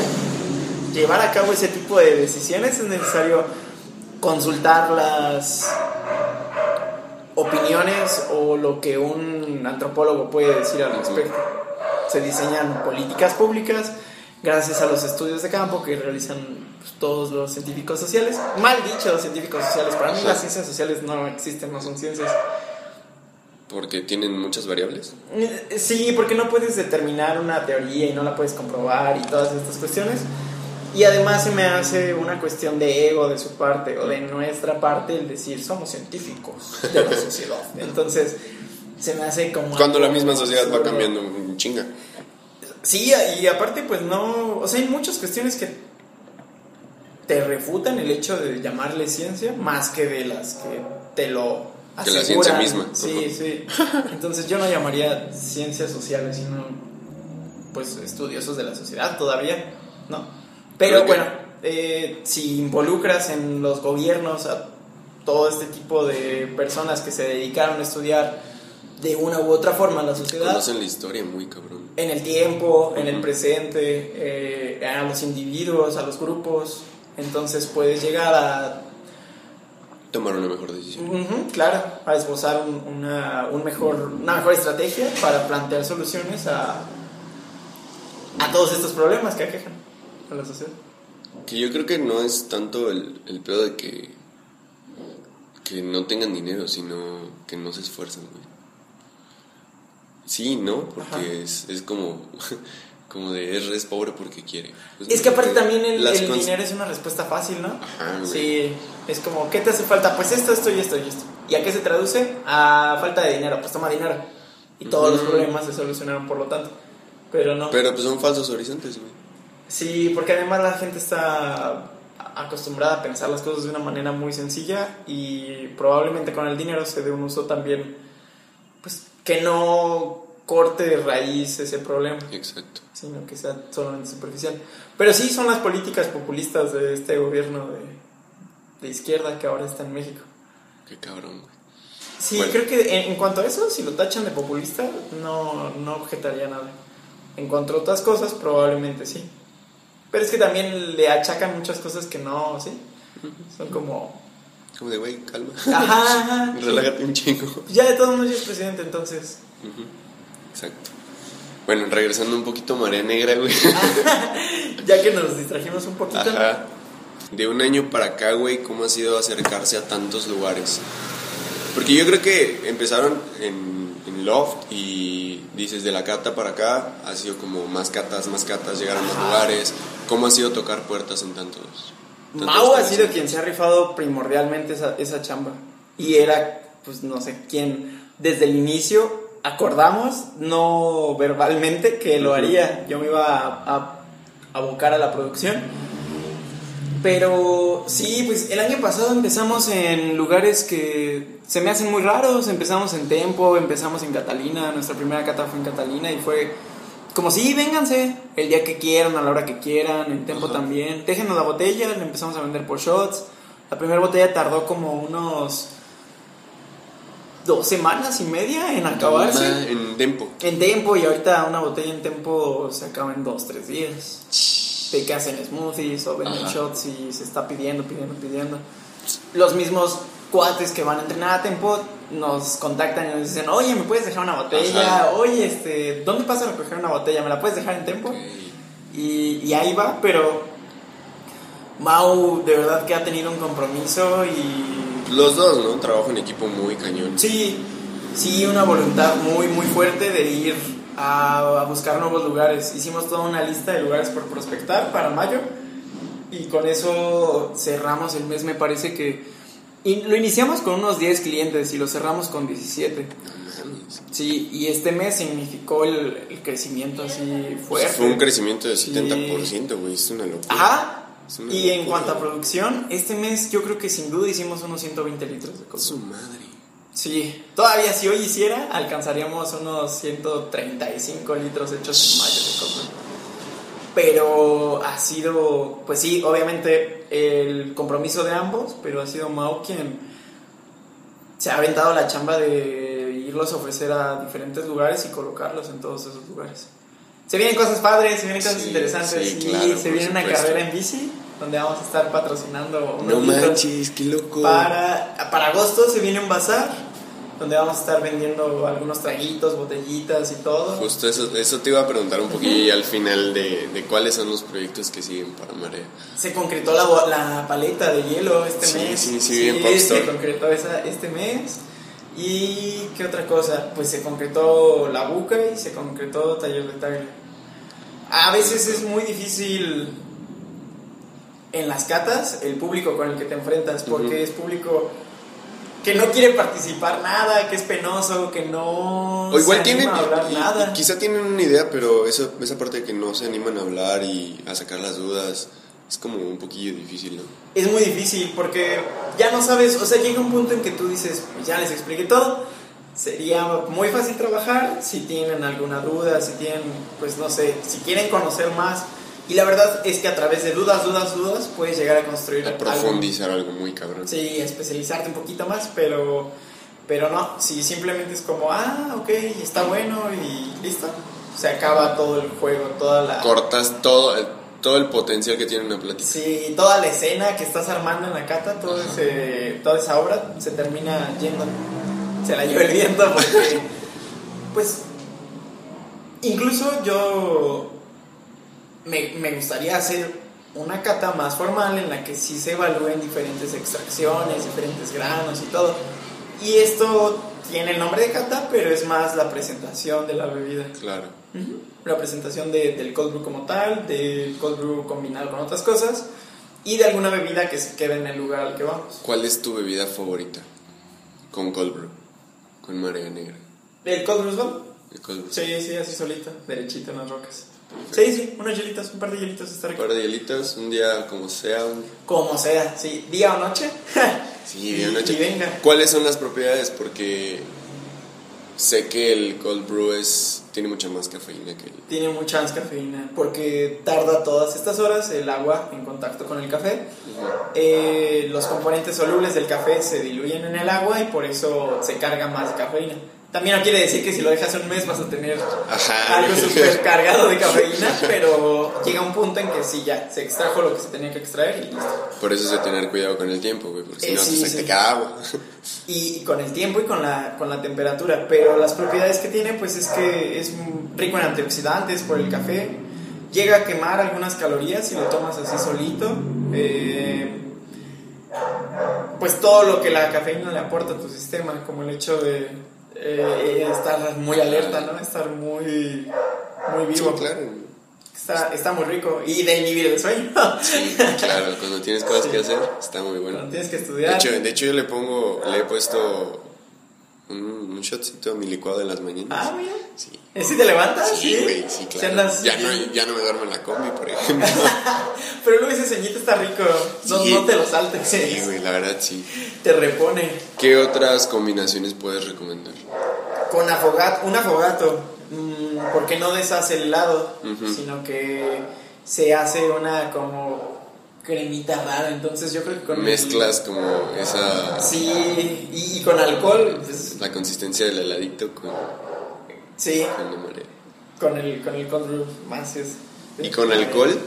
llevar a cabo ese tipo de decisiones es necesario consultar las opiniones o lo que un antropólogo puede decir al respecto. Se diseñan políticas públicas gracias a los estudios de campo que realizan pues, todos los científicos sociales. Mal dicho, los científicos sociales. Para mí las ciencias sociales no existen, no son ciencias.
Porque tienen muchas variables.
Eh, Sí, porque no puedes determinar una teoría y no la puedes comprobar y todas estas cuestiones. Y además se me hace una cuestión de ego de su parte o de nuestra parte el decir somos científicos de la sociedad. <laughs> Entonces se me hace como...
Cuando la misma sociedad va cambiando chinga.
Sí, y aparte pues no... O sea, hay muchas cuestiones que te refutan el hecho de llamarle ciencia más que de las que te lo...
Que la ciencia misma.
Sí, sí. <laughs> Entonces yo no llamaría ciencias sociales, sino pues estudiosos de la sociedad todavía, ¿no? Pero bueno, eh, si involucras en los gobiernos a todo este tipo de personas que se dedicaron a estudiar de una u otra forma la sociedad,
Conocen la historia muy cabrón.
en el tiempo, en el presente, eh, a los individuos, a los grupos, entonces puedes llegar a
Tomar una mejor decisión.
Ujú, claro, a esbozar un- una, un mejor, una mejor estrategia para plantear soluciones a, a todos estos problemas que aquejan a la sociedad.
Que yo creo que no es tanto el, el pedo de que, que no tengan dinero, sino que no se esfuerzan, güey. Sí, ¿no? Porque es, es como, <laughs> como de es, es pobre porque quiere. Pues
Es que aparte también el, el dinero es una respuesta fácil, ¿no?
Ajá, güey.
Sí, es como, ¿qué te hace falta? Pues esto, esto y esto y esto. ¿Y a qué se traduce? A falta de dinero, pues toma dinero. Y todos los problemas se solucionaron por lo tanto. Pero no.
Pero pues son falsos horizontes, güey.
Sí, porque además la gente está acostumbrada a pensar las cosas de una manera muy sencilla y probablemente con el dinero se dé un uso también, pues que no corte de raíz ese problema,
Exacto.
sino que sea solamente superficial. Pero sí son las políticas populistas de este gobierno de, de izquierda que ahora está en México.
Qué cabrón, güey.
Sí,
Bueno.
creo que en, en cuanto a eso, si lo tachan de populista, no, no objetaría nada. En cuanto a otras cosas, probablemente sí. Pero es que también le achacan muchas cosas que no, ¿sí? Son como...
Como de, güey, calma.
Ajá, <laughs> ajá.
Relájate un chingo.
Ya de todos modos es presidente, entonces...
Exacto. Bueno, regresando un poquito a Marea Negra, güey. <laughs>
Ya que nos distrajimos un poquito.
Ajá. De un año para acá, güey, ¿cómo ha sido acercarse a tantos lugares? Porque yo creo que empezaron en, en Loft y dices de la cata para acá, ha sido como más catas, más catas, llegar a más lugares. ¿Cómo ha sido tocar puertas en tantos? tantos
Mau ha sido quien se ha rifado primordialmente esa, esa chamba. Y era, pues no sé, quien desde el inicio acordamos, no verbalmente, que lo haría. Yo me iba a, a abocar a la producción. Pero sí, pues el año pasado empezamos en lugares que se me hacen muy raros. Empezamos en Tempo, empezamos en Catalina. Nuestra primera cata fue en Catalina y fue como sí, vénganse el día que quieran, a la hora que quieran. En Tempo
Ajá.
también. Déjenos la botella, la empezamos a vender por shots. La primera botella tardó como unos dos semanas y media en acabarse.
En Tempo.
En Tempo y ahorita una botella en Tempo se acaba en dos, tres días. De que hacen smoothies o venden
Ajá.
shots y se está pidiendo, pidiendo, pidiendo. Los mismos cuates que van a entrenar a Tempo nos contactan y nos dicen, oye, ¿me puedes dejar una botella?
Ajá.
Oye, este, ¿dónde pasa a recoger una botella? ¿Me la puedes dejar en Tempo?
Ok.
Y, y ahí va, pero Mau de verdad que ha tenido un compromiso y
Los dos, ¿no? Trabajo en equipo muy cañón.
Sí, sí, una voluntad muy, muy fuerte de ir a, a buscar nuevos lugares. Hicimos toda una lista de lugares por prospectar para mayo y con eso cerramos el mes, me parece que... Y lo iniciamos con unos 10 clientes y lo cerramos con 17.
No mames.
Sí, y este mes significó el, el crecimiento así fuerte.
Fue un crecimiento de
Sí.
70%, güey. Es una locura.
Ajá.
Una
Y en cuanto a producción, este mes yo creo que sin duda hicimos unos 120 litros de coca.
Su madre.
Sí, todavía si hoy hiciera, alcanzaríamos unos 135 litros hechos en mayo de coca. Pero ha sido, pues sí, obviamente el compromiso de ambos, pero ha sido Mau quien se ha aventado la chamba de irlos a ofrecer a diferentes lugares y colocarlos en todos esos lugares. Se vienen cosas padres, se vienen cosas
Sí,
interesantes.
sí,
y se viene una
supuesto.
carrera en bici, donde vamos a estar patrocinando
No manches, qué loco.
Para, para agosto se viene un bazar donde vamos a estar vendiendo algunos traguitos, botellitas y todo.
Justo eso, eso te iba a preguntar un poquillo al final de, de cuáles son los proyectos que siguen para Marea.
Se concretó la, la paleta de hielo este
Sí,
mes.
sí, sí, bien Popstar.
se concretó esa, este mes. ¿Y qué otra cosa? Pues se concretó la buca y se concretó taller de tagle. A veces es muy difícil en las catas el público con el que te enfrentas, porque
Ujú.
es público que no quiere participar nada, que es penoso, que no
O igual
se
tienen,
anima a hablar
y- y
nada.
quizá tienen una idea, pero esa, esa parte de que no se animan a hablar y a sacar las dudas es como un poquillo difícil, ¿no?
es muy difícil porque ya no sabes, o sea, llega un punto en que tú dices, pues ya les expliqué todo, sería muy fácil trabajar si tienen alguna duda, si tienen, pues no sé, si quieren conocer más. Y la verdad es que a través de dudas, dudas, dudas, puedes llegar a construir
A profundizar algo muy cabrón.
Sí, a especializarte un poquito más, pero, pero no, si simplemente es como, ah, ok, está bueno y listo, se acaba todo el juego, toda la...
Cortas todo, el- todo el potencial que tiene una plática.
Sí, toda la escena que estás armando en la cata, todo ese, toda esa obra se termina yendo. Se la lleva el viento porque, <laughs> pues, incluso yo me, me gustaría hacer una cata más formal en la que sí se evalúen diferentes extracciones, diferentes granos y todo. Y esto tiene el nombre de cata, pero es más la presentación de la bebida.
Claro.
La presentación de- del cold brew como tal, del cold brew combinado con otras cosas y de alguna bebida que se quede en el lugar al que vamos.
¿Cuál es tu bebida favorita? Con cold brew. Con marea negra.
¿El cold brew es bueno?
El cold brew.
Sí, sí, así solito, derechito en las rocas. Sí, sí, unas hielitas, un par de hielitos está
Un
rico.
par de hielitos, un día como sea. un-
Como sea, sí, día o noche. <laughs>
Sí,
Y-
de noche.
y venga.
¿Cuáles son las propiedades? Porque sé que el cold brew es, tiene mucha más cafeína que el...
Tiene mucha más cafeína porque tarda todas estas horas el agua en contacto con el café. Eh, los componentes solubles del café se diluyen en el agua y por eso se carga más cafeína. También no quiere decir que si lo dejas un mes vas a tener
Ajá.
algo súper cargado de cafeína, <laughs> pero llega un punto en que sí, ya, se extrajo lo que se tenía que extraer y listo.
Por eso es de tener cuidado con el tiempo, güey, porque si
Eh,
no
sí,
se
sí.
te queda agua.
Y con el tiempo y con la, con la temperatura, pero las propiedades que tiene pues es que es rico en antioxidantes por el café, llega a quemar algunas calorías si lo tomas así solito, eh, pues todo lo que la cafeína le aporta a tu sistema, como el hecho de eh, estar muy alerta, ¿no? Estar muy, muy
Sí,
vivo.
claro.
Está, está muy rico. Y de inhibir el sueño.
Sí, claro, cuando tienes cosas que hacer, está muy bueno.
Cuando tienes que
De
estudiar.
hecho, de hecho, yo le pongo, le he puesto un, un shotcito a mi licuado en las mañanas.
Ah, mira.
Sí.
¿Eh, ¿Sí te levantas?
Sí, güey, sí,
¿Sí
claro.
andas-
Ya, no, ya no me duermo en la combi, por <laughs> ejemplo.
Pero luego ese ceñito está rico. No,
Sí.
no te lo saltes.
Sí, güey, la verdad sí.
Te repone.
¿Qué otras combinaciones puedes recomendar?
Con afogato, un afogato. mm, porque no deshace el helado, sino que se hace una como cremita rara. Entonces yo creo que con. el-
Mezclas como esa...
Sí, y, y con alcohol. pues,
La consistencia del heladito con,
sí,
con
el, con el cold brew más es.
¿Y con alcohol?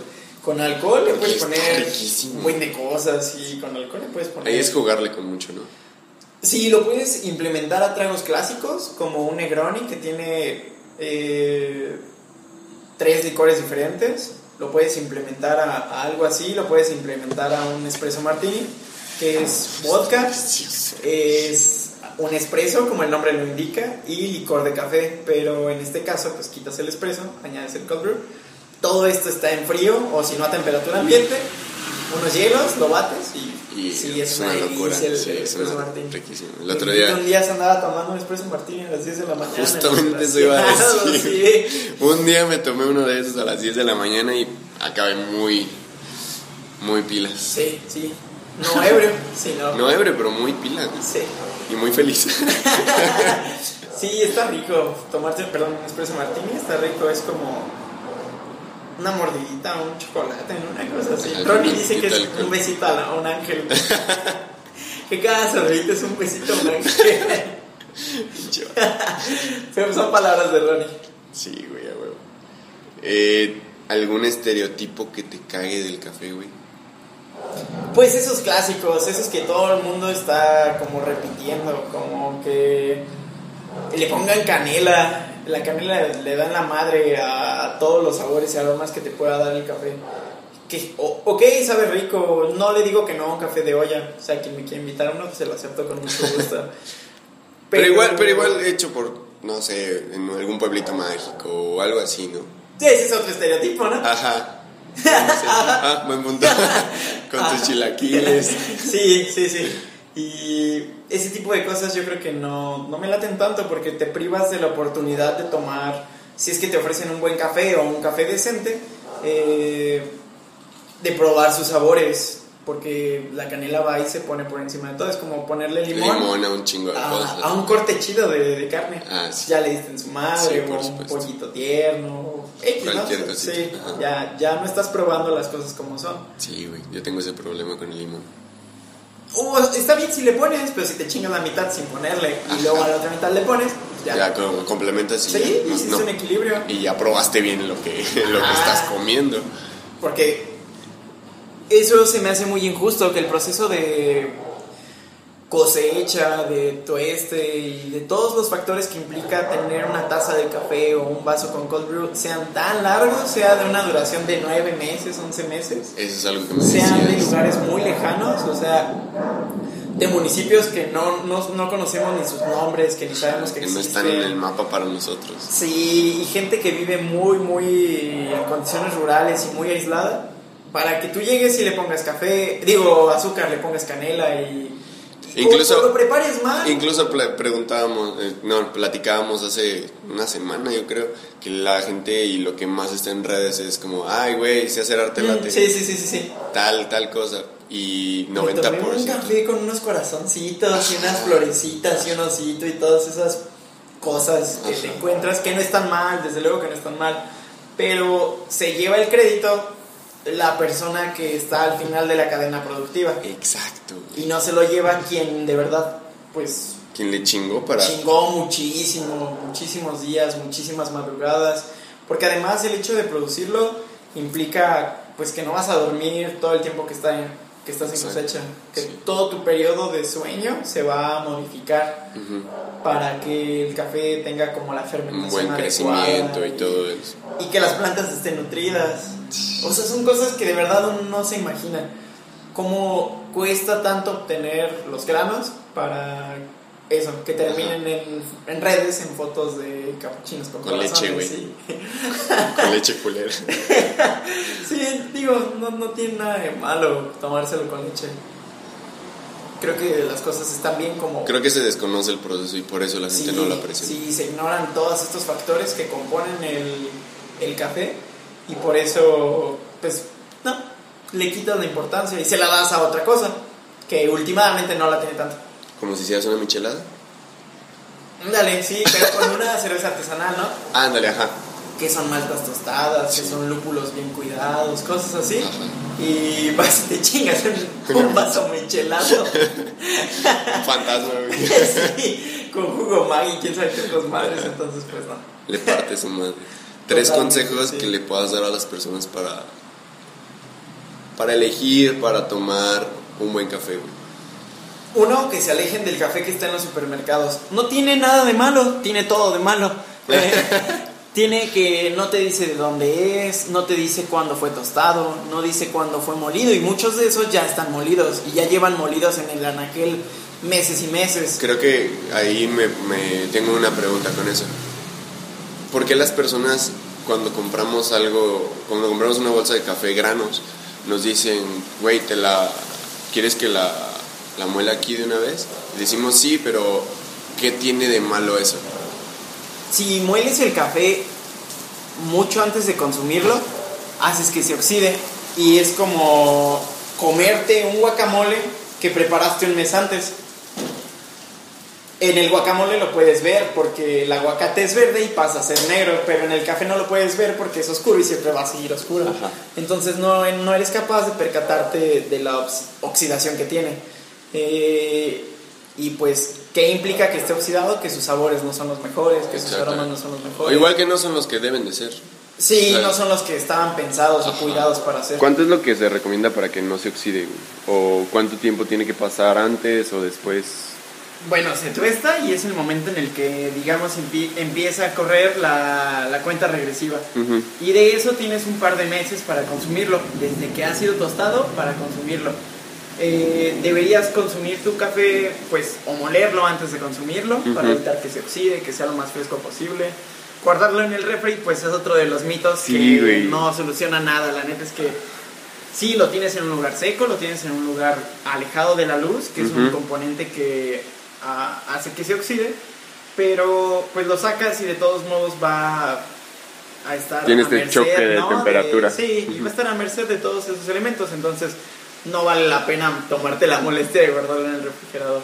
Con alcohol le puedes poner
riquísimo.
un buen de cosas y con alcohol le puedes poner.
Ahí es jugarle con mucho, ¿no?
Sí, lo puedes implementar a tragos clásicos, como un Negroni que tiene eh, tres licores diferentes. Lo puedes implementar a, algo así, lo puedes implementar a un espresso martini, que es vodka, es un espresso, como el nombre lo indica, y licor de café. Pero en este caso, pues quitas el espresso, añades el cold brew. Todo esto está en frío o si no a temperatura ambiente. Unos hielos, lo bates y,
Y
sí, es,
es
una,
una locura.
el,
sí, es una-
martini.
riquísimo. El otro día...
Un día se andaba tomando un espresso martini a las 10 de la mañana.
Justamente eso iba a decir. <laughs>
sí.
Un día me tomé uno de esos a las 10 de la mañana y acabé muy, muy pilas.
Sí, sí. No ebrio, <laughs> sino.
No ebrio, pero muy pilas.
Sí.
Y muy feliz. <laughs>
Sí, está rico. Tomarte, perdón, un espresso martini está rico. Es como una mordidita, un chocolate, una cosa así. Ronnie dice que es un besito a, la- a un ángel. <laughs> que cada sonrita es un besito a un ángel. Pero <laughs> son palabras de Ronnie.
sí, güey, a huevo. Eh, ¿Algún estereotipo que te cague del café, güey?
Pues esos clásicos, esos que todo el mundo está como repitiendo, como que le pongan canela. La canela le dan la madre a todos los sabores y aromas que te pueda dar el café. Que, o- ok, sabe rico, no le digo que no un café de olla. O sea, quien me quiere invitar a uno, pues se lo acepto con mucho gusto. <laughs>
Pero, igual, pero igual hecho por, no sé, en algún pueblito mágico o algo así, ¿no?
Sí, ese es otro estereotipo, ¿no?
Ajá. <laughs> No sé. Ah, buen punto. <laughs> Con tus chilaquiles.
Sí, sí, sí. Y ese tipo de cosas yo creo que no, no me laten tanto porque te privas de la oportunidad de tomar, si es que te ofrecen un buen café o un café decente, eh, de probar sus sabores. Porque la canela va y se pone por encima de todo. Es como ponerle limón,
Limón a un chingo de cosas.
a, a un corte chido de, de carne.
Ah, sí.
Ya le diste en su madre,
Sí,
o un pollito tierno, X, ¿no?
Cualquier cosita,
Sí, ya, ya no estás probando las cosas como son.
Sí, güey, yo tengo ese problema con el limón.
Está bien si le pones, pero si te chingas la mitad sin ponerle y luego a la otra mitad le pones, ya.
Ya, como complementas y
sí,
ya, no- no.
un equilibrio.
Y ya probaste bien lo que, <laughs> lo que estás comiendo.
Porque eso se me hace muy injusto, que el proceso de cosecha, de tueste y de todos los factores que implica tener una taza de café o un vaso con cold brew sean tan largos, sea de una duración de 9 meses, 11 meses.
Eso es algo que me
sean de
decías.
lugares muy lejanos, o sea, de municipios que no, no, no conocemos ni sus nombres, que ni sabemos que
Que no
existen.
están en el mapa para nosotros.
Sí, y gente que vive muy, muy en condiciones rurales y muy aislada, para que tú llegues y le pongas café, digo, azúcar, le pongas canela y...
Incluso-
o lo prepares mal.
Incluso preguntábamos, eh, no, platicábamos hace una semana, yo creo, que la gente y lo que más está en redes es como, ay, güey, sé hacer arte
Mm, sí, sí, sí, sí, sí.
tal, tal cosa. Y
Me tomé un
90%.
café con unos corazoncitos y unas florecitas y un osito y todas esas cosas que te
Ajá.
encuentras que no están mal, desde luego que no están mal, pero se lleva el crédito la persona que está al final de la cadena productiva
Exacto.
y no se lo lleva quien de verdad pues
quien le chingó para...
chingó muchísimo, muchísimos días, muchísimas madrugadas, porque además el hecho de producirlo implica pues que no vas a dormir todo el tiempo que, está en- que estás en cosecha, que
sí.
todo tu periodo de sueño se va a modificar para que el café tenga como la
un
fermentación
buen
adecuada
crecimiento y todo eso.
y que las plantas estén nutridas. O sea, son cosas que de verdad uno no se imagina. Cómo cuesta tanto obtener los granos para eso, que terminen en, en redes, en fotos de capuchinos con,
Con leche, güey.
Sí. <laughs>
Con leche culera. <laughs>
Sí, digo, no, no tiene nada de malo tomárselo con leche. Creo que las cosas están bien como...
Creo que se desconoce el proceso y por eso la gente no lo aprecia.
Sí, se ignoran todos estos factores que componen el, el café y por eso, pues, no, le quitas la importancia y se la das a otra cosa que últimamente no la tiene tanto.
Como si hicieras una michelada.
Dale, sí, pero con una cerveza artesanal, ¿no?
Ándale, ajá.
Que son maltas tostadas, que son lúpulos bien cuidados, cosas así.
Ajá.
Y vas y te chingas un, <laughs> vaso michelado.
Fantasma, güey. <laughs>
sí, con jugo Maggi, quién sabe qué otras madres, entonces pues no.
Le parte su madre. Tres
Totalmente,
consejos
sí.
que le puedas dar a las personas para para elegir, para tomar un buen café, güey.
Uno, que se alejen del café que está en los supermercados. No tiene nada de malo, tiene todo de malo. <laughs> Eh, tiene que no te dice de dónde es, no te dice cuándo fue tostado, no dice cuándo fue molido y muchos de esos ya están molidos y ya llevan molidos en el anaquel meses y meses.
Creo que ahí me, me tengo una pregunta con eso. ¿Por qué las personas cuando compramos algo, cuando compramos una bolsa de café granos, nos dicen, güey, te la quieres que la, la muela aquí de una vez? Y decimos sí, pero ¿qué tiene de malo eso?
Si mueles el café mucho antes de consumirlo, haces que se oxide y es como comerte un guacamole que preparaste un mes antes. En el guacamole lo puedes ver porque el aguacate es verde y pasa a ser negro, pero en el café no lo puedes ver porque es oscuro y siempre va a seguir oscuro.
Ajá.
Entonces no, no eres capaz de percatarte de la ox- oxidación que tiene. Eh, y pues, ¿qué implica que esté oxidado? Que sus sabores no son los mejores, que sus aromas no son los
O
mejores.
igual que no son los que deben de ser.
Sí,
o
no son los que estaban pensados o cuidados para hacer.
¿Cuánto es lo que se recomienda para que no se oxide? ¿O cuánto tiempo tiene que pasar antes o después?
Bueno, se tuesta y es el momento en el que, digamos, empie- empieza a correr la, la cuenta regresiva. Y de eso tienes un par de meses para consumirlo, desde que ha sido tostado para consumirlo. Eh, deberías consumir tu café, pues, o molerlo antes de consumirlo, para
Ujú.
evitar que se oxide, que sea lo más fresco posible. Guardarlo en el refri, pues, es otro de los mitos
Sí,
que no soluciona nada. La neta es que sí, lo tienes en un lugar seco, lo tienes en un lugar alejado de la luz, que es un componente que ah, hace que se oxide, pero pues lo sacas y de todos modos va a estar
Tiene
a
este
merced,
choque de
¿no?
temperatura.
sí, y va a estar a merced de todos esos elementos, entonces no vale la pena tomarte la molestia de guardarlo en el refrigerador.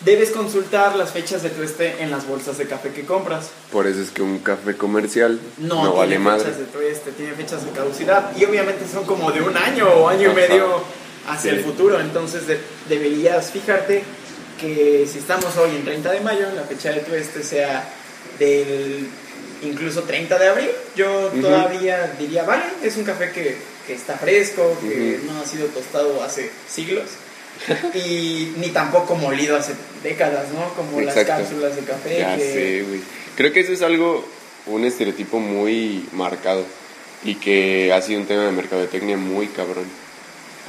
Debes consultar las fechas de tueste en las bolsas de café que compras.
Por eso es que un café comercial
No,
no, vale
tiene
madre.
fechas de tueste, tiene fechas de caducidad y obviamente son como de un año o año y medio hacia
Sí.
el futuro, entonces de- deberías fijarte que si estamos hoy en 30 de mayo, la fecha de tueste sea del incluso 30 de abril, yo todavía diría, vale, es un café que, que está fresco, que no ha sido tostado hace siglos. y ni tampoco molido hace décadas, ¿no? Como las cápsulas de café.
Ya
que-
sé, güey. Creo que eso es algo, un estereotipo muy marcado y que ha sido un tema de mercadotecnia muy cabrón.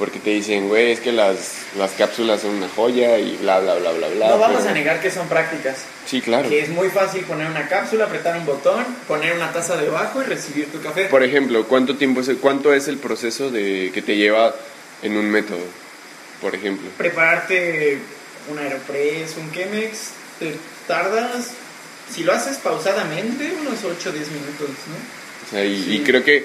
Porque te dicen, güey, es que las, las cápsulas son una joya y bla, bla, bla, bla, bla.
No vamos
pero-
a negar que son prácticas.
Sí, claro.
Que es muy fácil poner una cápsula, apretar un botón, poner una taza debajo y recibir tu café.
Por ejemplo, ¿cuánto tiempo es el, cuánto es el proceso de que te lleva en un método? Por ejemplo.
Prepararte un Aeropress, un Chemex, te tardas, si lo haces pausadamente, unos 8 o 10 minutos, ¿no?
O sea, y,
Sí.
y creo que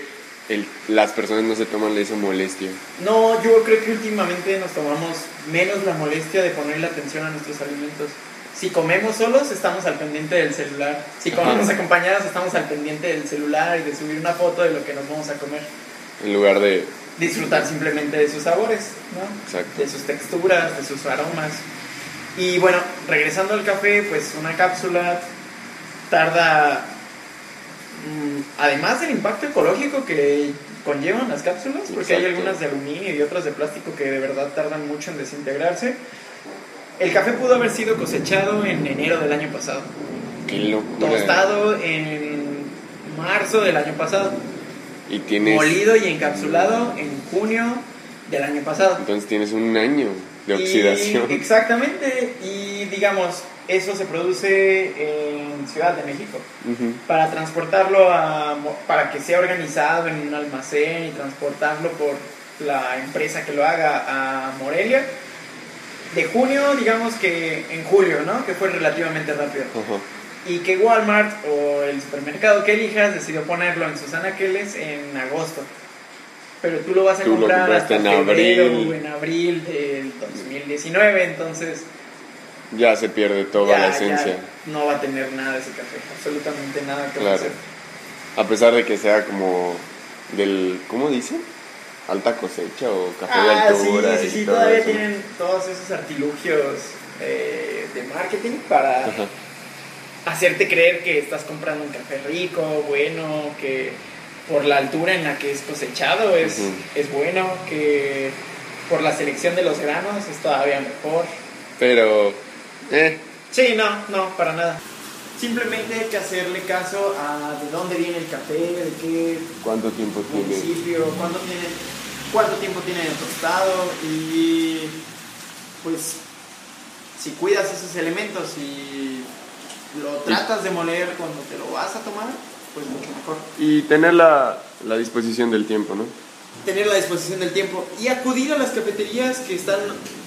el- las personas no se toman esa molestia.
No, yo creo que últimamente nos tomamos menos la molestia de ponerle atención a nuestros alimentos. Si comemos solos, estamos al pendiente del celular. Si
Ajá.
comemos acompañados, estamos al pendiente del celular y de subir una foto de lo que nos vamos a comer.
En lugar de...
disfrutar simplemente de sus sabores, ¿no?
Exacto.
De sus texturas, de sus aromas. Y bueno, regresando al café, pues una cápsula tarda, además del impacto ecológico que conllevan las cápsulas, porque hay
Exacto.
algunas de aluminio y otras de plástico que de verdad tardan mucho en desintegrarse. El café pudo haber sido cosechado en enero del año pasado,
Qué locura.
tostado en marzo del año pasado,
Y tienes.
molido y encapsulado en junio del año pasado.
Entonces tienes un año de
Y-
oxidación.
exactamente, y digamos, eso se produce en Ciudad de México. Para transportarlo a, para que sea organizado en un almacén y transportarlo por la empresa que lo haga a Morelia. De junio, digamos que en julio, ¿no? Que fue relativamente rápido. Y que Walmart o el supermercado que elijas decidió ponerlo en sus anaqueles en agosto. Pero tú lo vas a
Tú
comprar hasta
en
febrero
abril.
o en abril del 2019, entonces
Ya se pierde toda
ya,
la
ya
esencia.
no va a tener nada de ese café, absolutamente nada que
Claro. A pesar de que sea como del. ¿Cómo dice? Alta cosecha o café de
Ah, sí,
altura.
sí, sí,
todo
todavía
eso.
tienen todos esos artilugios eh, de marketing para
Ajá.
hacerte creer que estás comprando un café rico, bueno, que por la altura en la que es cosechado es, es bueno, que por la selección de los granos es todavía mejor.
Pero. Eh.
Sí, no, no, para nada. Simplemente hay que hacerle caso a de dónde viene el café, de qué
¿Cuánto tiempo tiene?
municipio, cuánto, tiene, cuánto tiempo tiene de tostado y pues si cuidas esos elementos y lo tratas de moler cuando te lo vas a tomar, pues mucho mejor.
Y tener la, la disposición del tiempo, ¿no?
Tener la disposición del tiempo y acudir a las cafeterías que están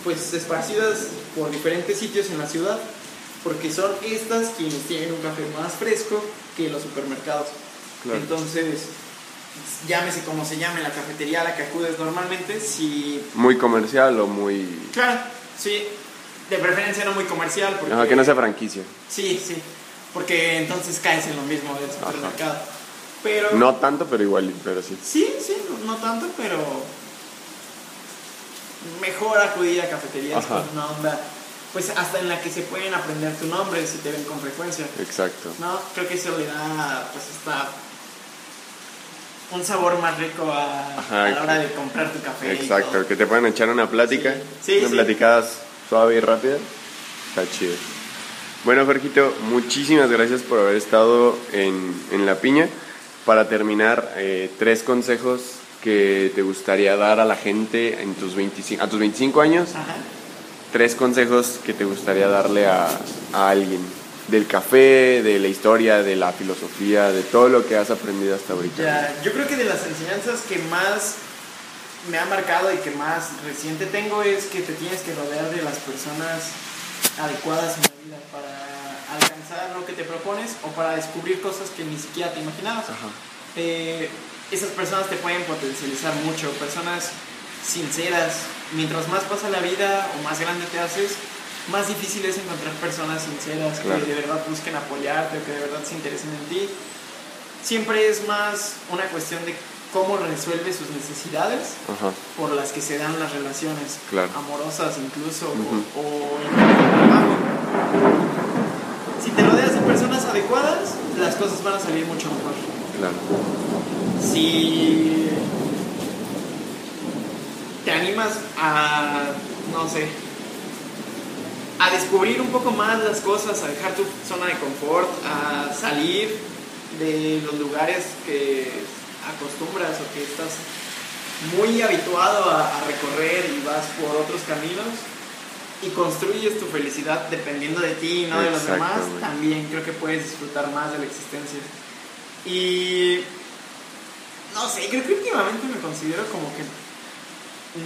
pues esparcidas por diferentes sitios en la ciudad, porque son estas quienes tienen un café más fresco que los supermercados.
Claro.
Entonces, llámese como se llame la cafetería a la que acudes normalmente, si...
Muy comercial o muy.
Claro, sí, de preferencia no muy comercial, porque...
Ajá, que no sea franquicia.
Sí, sí, porque entonces caes en lo mismo del supermercado. Pero...
No tanto, pero igual, pero sí.
Sí, sí, no, no tanto, pero mejor acudir a cafeterías
Ajá.
con una onda, pues hasta en la que se pueden aprender tu nombre si te ven con frecuencia.
Exacto.
No, creo que eso le da, pues está un sabor más rico a,
Ajá,
a la hora de comprar tu café.
Exacto, que te puedan echar una plática.
Sí. Sí,
una
sí.
platicada suave y rápida. Está chido. Bueno, Jorgito, muchísimas gracias por haber estado en, en La Piña. Para terminar, eh, tres consejos que te gustaría dar a la gente en tus 25, a tus 25 años.
Ajá.
Tres consejos que te gustaría darle a, a alguien. Del café, de la historia, de la filosofía, de todo lo que has aprendido hasta ahorita.
Ya, yo creo que de las enseñanzas que más me ha marcado y que más reciente tengo es que te tienes que rodear de las personas adecuadas en la vida para alcanzar lo que te propones o para descubrir cosas que ni siquiera te imaginabas.
Ajá.
Eh, esas personas te pueden potencializar mucho, personas sinceras. Mientras más pasa la vida o más grande te haces, más difícil es encontrar personas sinceras
Claro.
que de verdad busquen apoyarte o que de verdad se interesen en ti. Siempre es más una cuestión de cómo resuelve sus necesidades
Ajá.
por las que se dan las relaciones
Claro.
amorosas incluso o- o, en el trabajo. Si te rodeas de personas adecuadas, las cosas van a salir mucho mejor.
Claro.
Si te animas a, no sé, a descubrir un poco más las cosas, a dejar tu zona de confort, a salir de los lugares que acostumbras o que estás muy habituado a, a recorrer y vas por otros caminos y construyes tu felicidad dependiendo de ti y no de los demás, también creo que puedes disfrutar más de la existencia. Y no sé, creo que últimamente me considero como que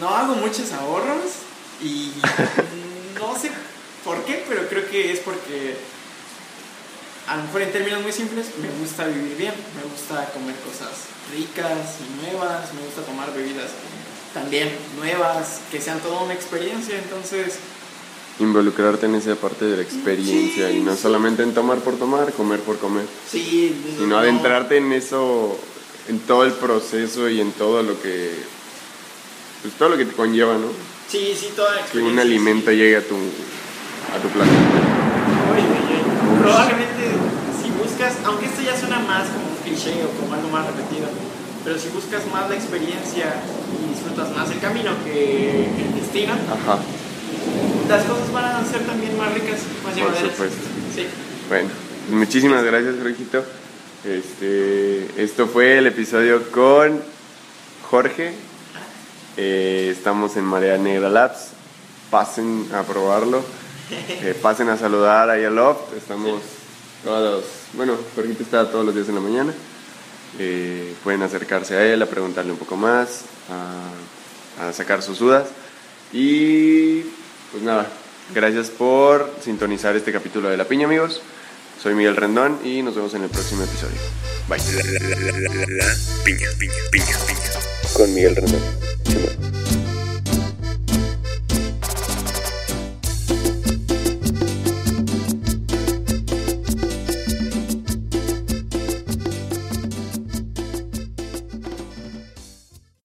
no hago muchos ahorros y <laughs> no sé por qué, pero creo que es porque a lo mejor en términos muy simples me gusta vivir bien, me gusta comer cosas ricas y nuevas, me gusta tomar bebidas también nuevas, que sean toda una experiencia, entonces
Involucrarte en esa parte de la experiencia
Sí,
y no
sí.
solamente en tomar por tomar, comer por comer,
sí,
sino
no-
adentrarte en eso, en todo el proceso y en todo lo que, pues todo lo que te conlleva, ¿no?
Sí, sí, toda la
Que
experiencia.
un alimento
sí.
llegue a tu, a tu
uy. Probablemente si buscas, aunque esto ya suena más como un cliché o como algo más repetido, pero si buscas más la experiencia y disfrutas más el camino que el destino,
Ajá,
las cosas van a ser también más ricas, más llevaderas.
supuesto.
Sí.
bueno, muchísimas gracias, Jorgito. Este, esto fue el episodio con Jorge. Eh, estamos en Marea Negra Labs. Pasen a probarlo. Eh, pasen a saludar a Loft. Estamos todos. Bueno, Jorgito está todos los días en la mañana. Eh, pueden acercarse a él, a preguntarle un poco más, a sacar sus dudas. Y pues nada, gracias por sintonizar este capítulo de La Piña, amigos. Soy Miguel Rendón y nos vemos en el próximo episodio. Bye.
La, la, la, piña, piña, piña, piña.
Con Miguel Rendón.